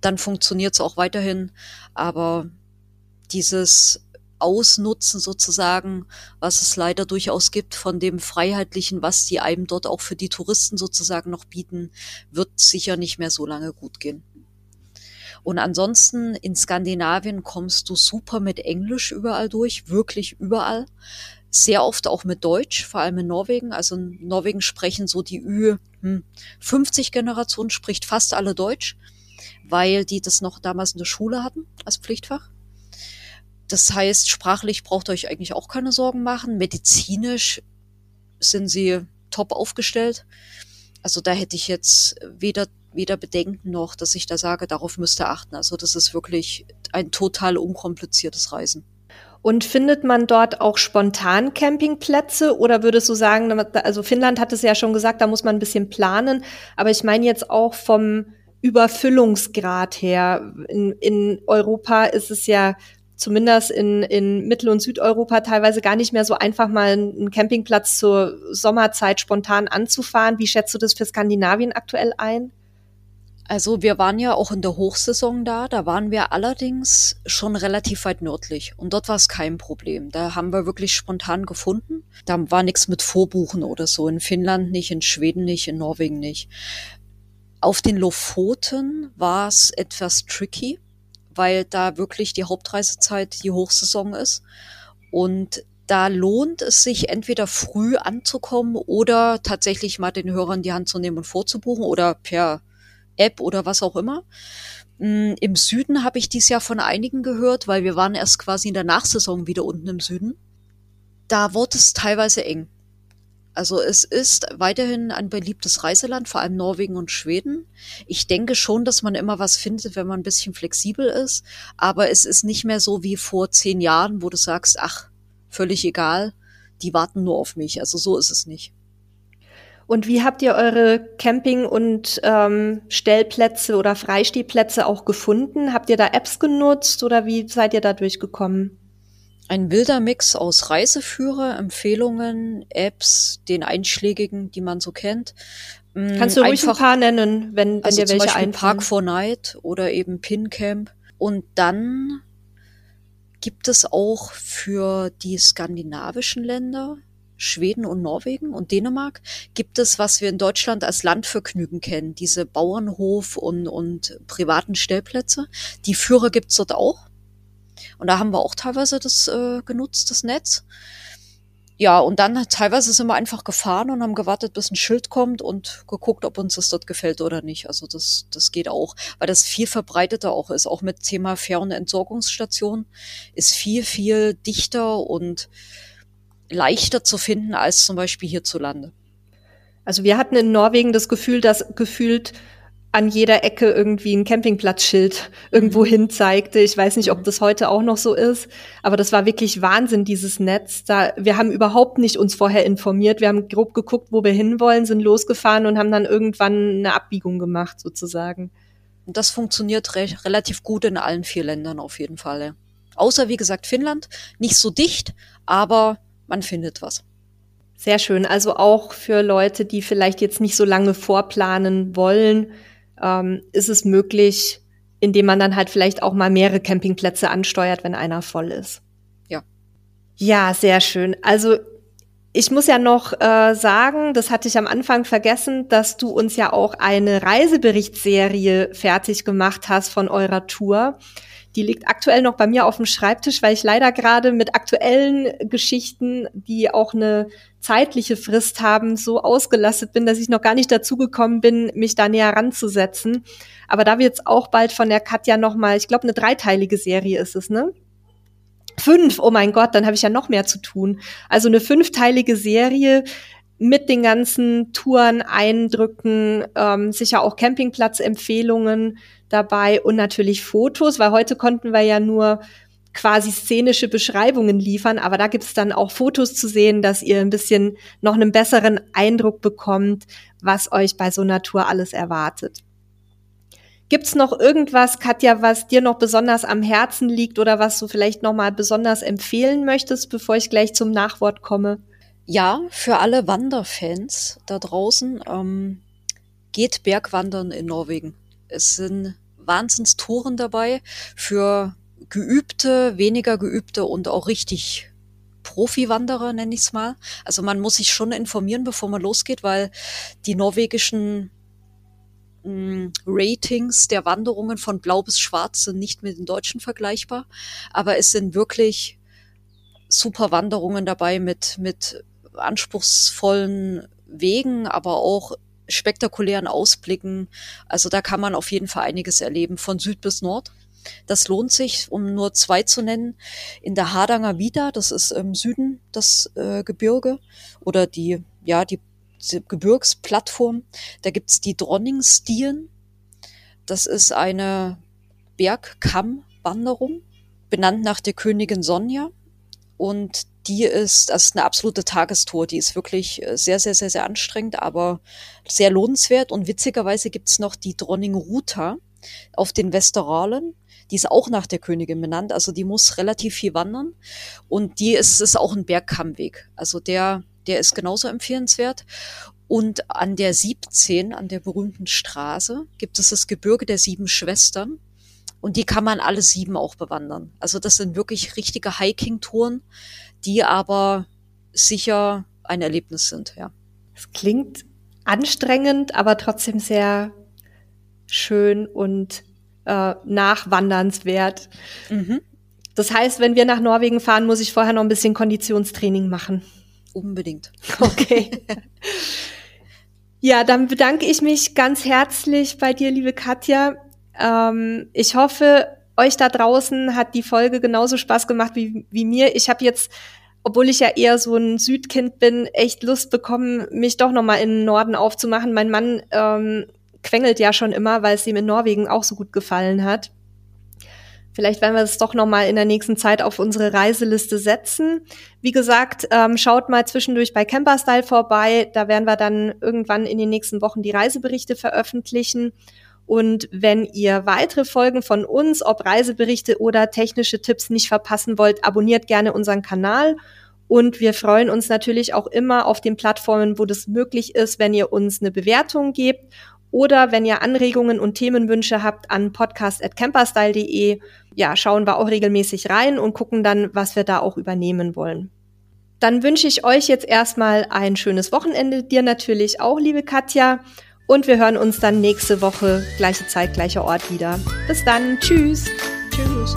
dann funktioniert es auch weiterhin. Aber dieses Ausnutzen sozusagen, was es leider durchaus gibt von dem Freiheitlichen, was die einem dort auch für die Touristen sozusagen noch bieten, wird sicher nicht mehr so lange gut gehen. Und ansonsten in Skandinavien kommst du super mit Englisch überall durch, wirklich überall sehr oft auch mit Deutsch, vor allem in Norwegen. Also in Norwegen sprechen so die Ü50-Generation, hm, spricht fast alle Deutsch, weil die das noch damals in der Schule hatten als Pflichtfach. Das heißt, sprachlich braucht ihr euch eigentlich auch keine Sorgen machen. Medizinisch sind sie top aufgestellt. Also da hätte ich jetzt weder, weder Bedenken noch, dass ich da sage, darauf müsst ihr achten. Also das ist wirklich ein total unkompliziertes Reisen. Und findet man dort auch spontan Campingplätze oder würdest du sagen, also Finnland hat es ja schon gesagt, da muss man ein bisschen planen, aber ich meine jetzt auch vom Überfüllungsgrad her. In, in Europa ist es ja zumindest in, in Mittel- und Südeuropa teilweise gar nicht mehr so einfach, mal einen Campingplatz zur Sommerzeit spontan anzufahren. Wie schätzt du das für Skandinavien aktuell ein? Also wir waren ja auch in der Hochsaison da, da waren wir allerdings schon relativ weit nördlich und dort war es kein Problem. Da haben wir wirklich spontan gefunden. Da war nichts mit Vorbuchen oder so. In Finnland nicht, in Schweden nicht, in Norwegen nicht. Auf den Lofoten war es etwas tricky, weil da wirklich die Hauptreisezeit die Hochsaison ist und da lohnt es sich entweder früh anzukommen oder tatsächlich mal den Hörern die Hand zu nehmen und vorzubuchen oder per App oder was auch immer. Mm, Im Süden habe ich dies Jahr von einigen gehört, weil wir waren erst quasi in der Nachsaison wieder unten im Süden. Da wurde es teilweise eng. Also es ist weiterhin ein beliebtes Reiseland, vor allem Norwegen und Schweden. Ich denke schon, dass man immer was findet, wenn man ein bisschen flexibel ist. Aber es ist nicht mehr so wie vor zehn Jahren, wo du sagst, ach, völlig egal, die warten nur auf mich. Also so ist es nicht. Und wie habt ihr eure Camping- und ähm, Stellplätze oder Freistehplätze auch gefunden? Habt ihr da Apps genutzt oder wie seid ihr da durchgekommen? Ein wilder Mix aus Reiseführer, Empfehlungen, Apps, den einschlägigen, die man so kennt. Mm, Kannst du ruhig Einfach, ein paar nennen, wenn, wenn also dir welche zum Beispiel Park 4 Night oder eben Pincamp. Und dann gibt es auch für die skandinavischen Länder Schweden und Norwegen und Dänemark gibt es, was wir in Deutschland als Landvergnügen kennen, diese Bauernhof und, und privaten Stellplätze. Die Führer gibt's dort auch. Und da haben wir auch teilweise das äh, genutzt, das Netz. Ja, und dann teilweise sind wir einfach gefahren und haben gewartet, bis ein Schild kommt und geguckt, ob uns das dort gefällt oder nicht. Also das, das geht auch, weil das viel verbreiteter auch ist. Auch mit Thema Fähr- und Entsorgungsstation ist viel, viel dichter und leichter zu finden als zum Beispiel hierzulande. Also wir hatten in Norwegen das Gefühl, dass gefühlt an jeder Ecke irgendwie ein Campingplatzschild *laughs* irgendwo mhm. hin zeigte. Ich weiß nicht, ob das heute auch noch so ist, aber das war wirklich Wahnsinn, dieses Netz. Da, wir haben überhaupt nicht uns vorher informiert. Wir haben grob geguckt, wo wir hinwollen, sind losgefahren und haben dann irgendwann eine Abbiegung gemacht, sozusagen. Und das funktioniert re relativ gut in allen vier Ländern auf jeden Fall. Außer, wie gesagt, Finnland. Nicht so dicht, aber man findet was. Sehr schön. Also auch für Leute, die vielleicht jetzt nicht so lange vorplanen wollen, ähm, ist es möglich, indem man dann halt vielleicht auch mal mehrere Campingplätze ansteuert, wenn einer voll ist. Ja. Ja, sehr schön. Also ich muss ja noch äh, sagen, das hatte ich am Anfang vergessen, dass du uns ja auch eine Reiseberichtsserie fertig gemacht hast von eurer Tour. Die liegt aktuell noch bei mir auf dem Schreibtisch, weil ich leider gerade mit aktuellen Geschichten, die auch eine zeitliche Frist haben, so ausgelastet bin, dass ich noch gar nicht dazu gekommen bin, mich da näher ranzusetzen. Aber da wird es auch bald von der Katja noch mal, ich glaube, eine dreiteilige Serie ist es, ne? Fünf, oh mein Gott, dann habe ich ja noch mehr zu tun. Also eine fünfteilige Serie mit den ganzen Touren, Eindrücken, ähm, sicher auch Campingplatzempfehlungen dabei und natürlich Fotos, weil heute konnten wir ja nur quasi szenische Beschreibungen liefern, aber da gibt es dann auch Fotos zu sehen, dass ihr ein bisschen noch einen besseren Eindruck bekommt, was euch bei so einer Tour alles erwartet. Gibt's noch irgendwas, Katja, was dir noch besonders am Herzen liegt oder was du vielleicht noch mal besonders empfehlen möchtest, bevor ich gleich zum Nachwort komme? Ja, für alle Wanderfans da draußen, ähm, geht Bergwandern in Norwegen. Es sind Wahnsinnstouren dabei für geübte, weniger geübte und auch richtig Profi-Wanderer, nenne ich es mal. Also man muss sich schon informieren, bevor man losgeht, weil die norwegischen mh, mm, Ratings der Wanderungen von blau bis schwarz sind nicht mit den deutschen vergleichbar. Aber es sind wirklich super Wanderungen dabei mit, mit anspruchsvollen Wegen, aber auch spektakulären Ausblicken. Also da kann man auf jeden Fall einiges erleben, von Süd bis Nord. Das lohnt sich, um nur zwei zu nennen. In der Hardanger Wieder, das ist im Süden das äh, Gebirge oder die, ja, die, die Gebirgsplattform. Da gibt's die Dronningstien. Das ist eine Bergkammwanderung, benannt nach der Königin Sonja. Und die ist, das ist eine absolute Tagestour. Die ist wirklich äh, sehr, sehr, sehr, sehr anstrengend, aber sehr lohnenswert. Und witzigerweise gibt's noch die Dronning Ruta auf den Westeralen. Die ist auch nach der Königin benannt. Also die muss relativ viel wandern. Und die ist, ist auch ein Bergkammweg. Also der, der ist genauso empfehlenswert. Und an der 17, an der berühmten Straße, gibt es das Gebirge der sieben Schwestern. Und die kann man alle sieben auch bewandern. Also das sind wirklich richtige Hiking-Touren, die aber sicher ein Erlebnis sind, ja. Es klingt anstrengend, aber trotzdem sehr schön und äh, nachwandernswert. Mhm. Das heißt, wenn wir nach Norwegen fahren, muss ich vorher noch ein bisschen Konditionstraining machen. Unbedingt. *laughs* Okay. ja, dann bedanke ich mich ganz herzlich bei dir, liebe Katja. Ähm, ich hoffe, euch da draußen hat die Folge genauso Spaß gemacht wie, wie mir. Ich habe jetzt, obwohl ich ja eher so ein Südkind bin, echt Lust bekommen, mich doch noch mal in den Norden aufzumachen. Mein Mann ähm, quengelt ja schon immer, weil es ihm in Norwegen auch so gut gefallen hat. Vielleicht werden wir es doch noch mal in der nächsten Zeit auf unsere Reiseliste setzen. Wie gesagt, ähm, schaut mal zwischendurch bei Camperstyle vorbei. Da werden wir dann irgendwann in den nächsten Wochen die Reiseberichte veröffentlichen. Und wenn ihr weitere Folgen von uns, ob Reiseberichte oder technische Tipps nicht verpassen wollt, abonniert gerne unseren Kanal. Und wir freuen uns natürlich auch immer auf den Plattformen, wo das möglich ist, wenn ihr uns eine Bewertung gebt oder wenn ihr Anregungen und Themenwünsche habt an podcast.camperstyle.de. Ja, schauen wir auch regelmäßig rein und gucken dann, was wir da auch übernehmen wollen. Dann wünsche ich euch jetzt erstmal ein schönes Wochenende, dir natürlich auch, liebe Katja. Und wir hören uns dann nächste Woche, gleiche Zeit, gleicher Ort wieder. Bis dann. Tschüss. Tschüss.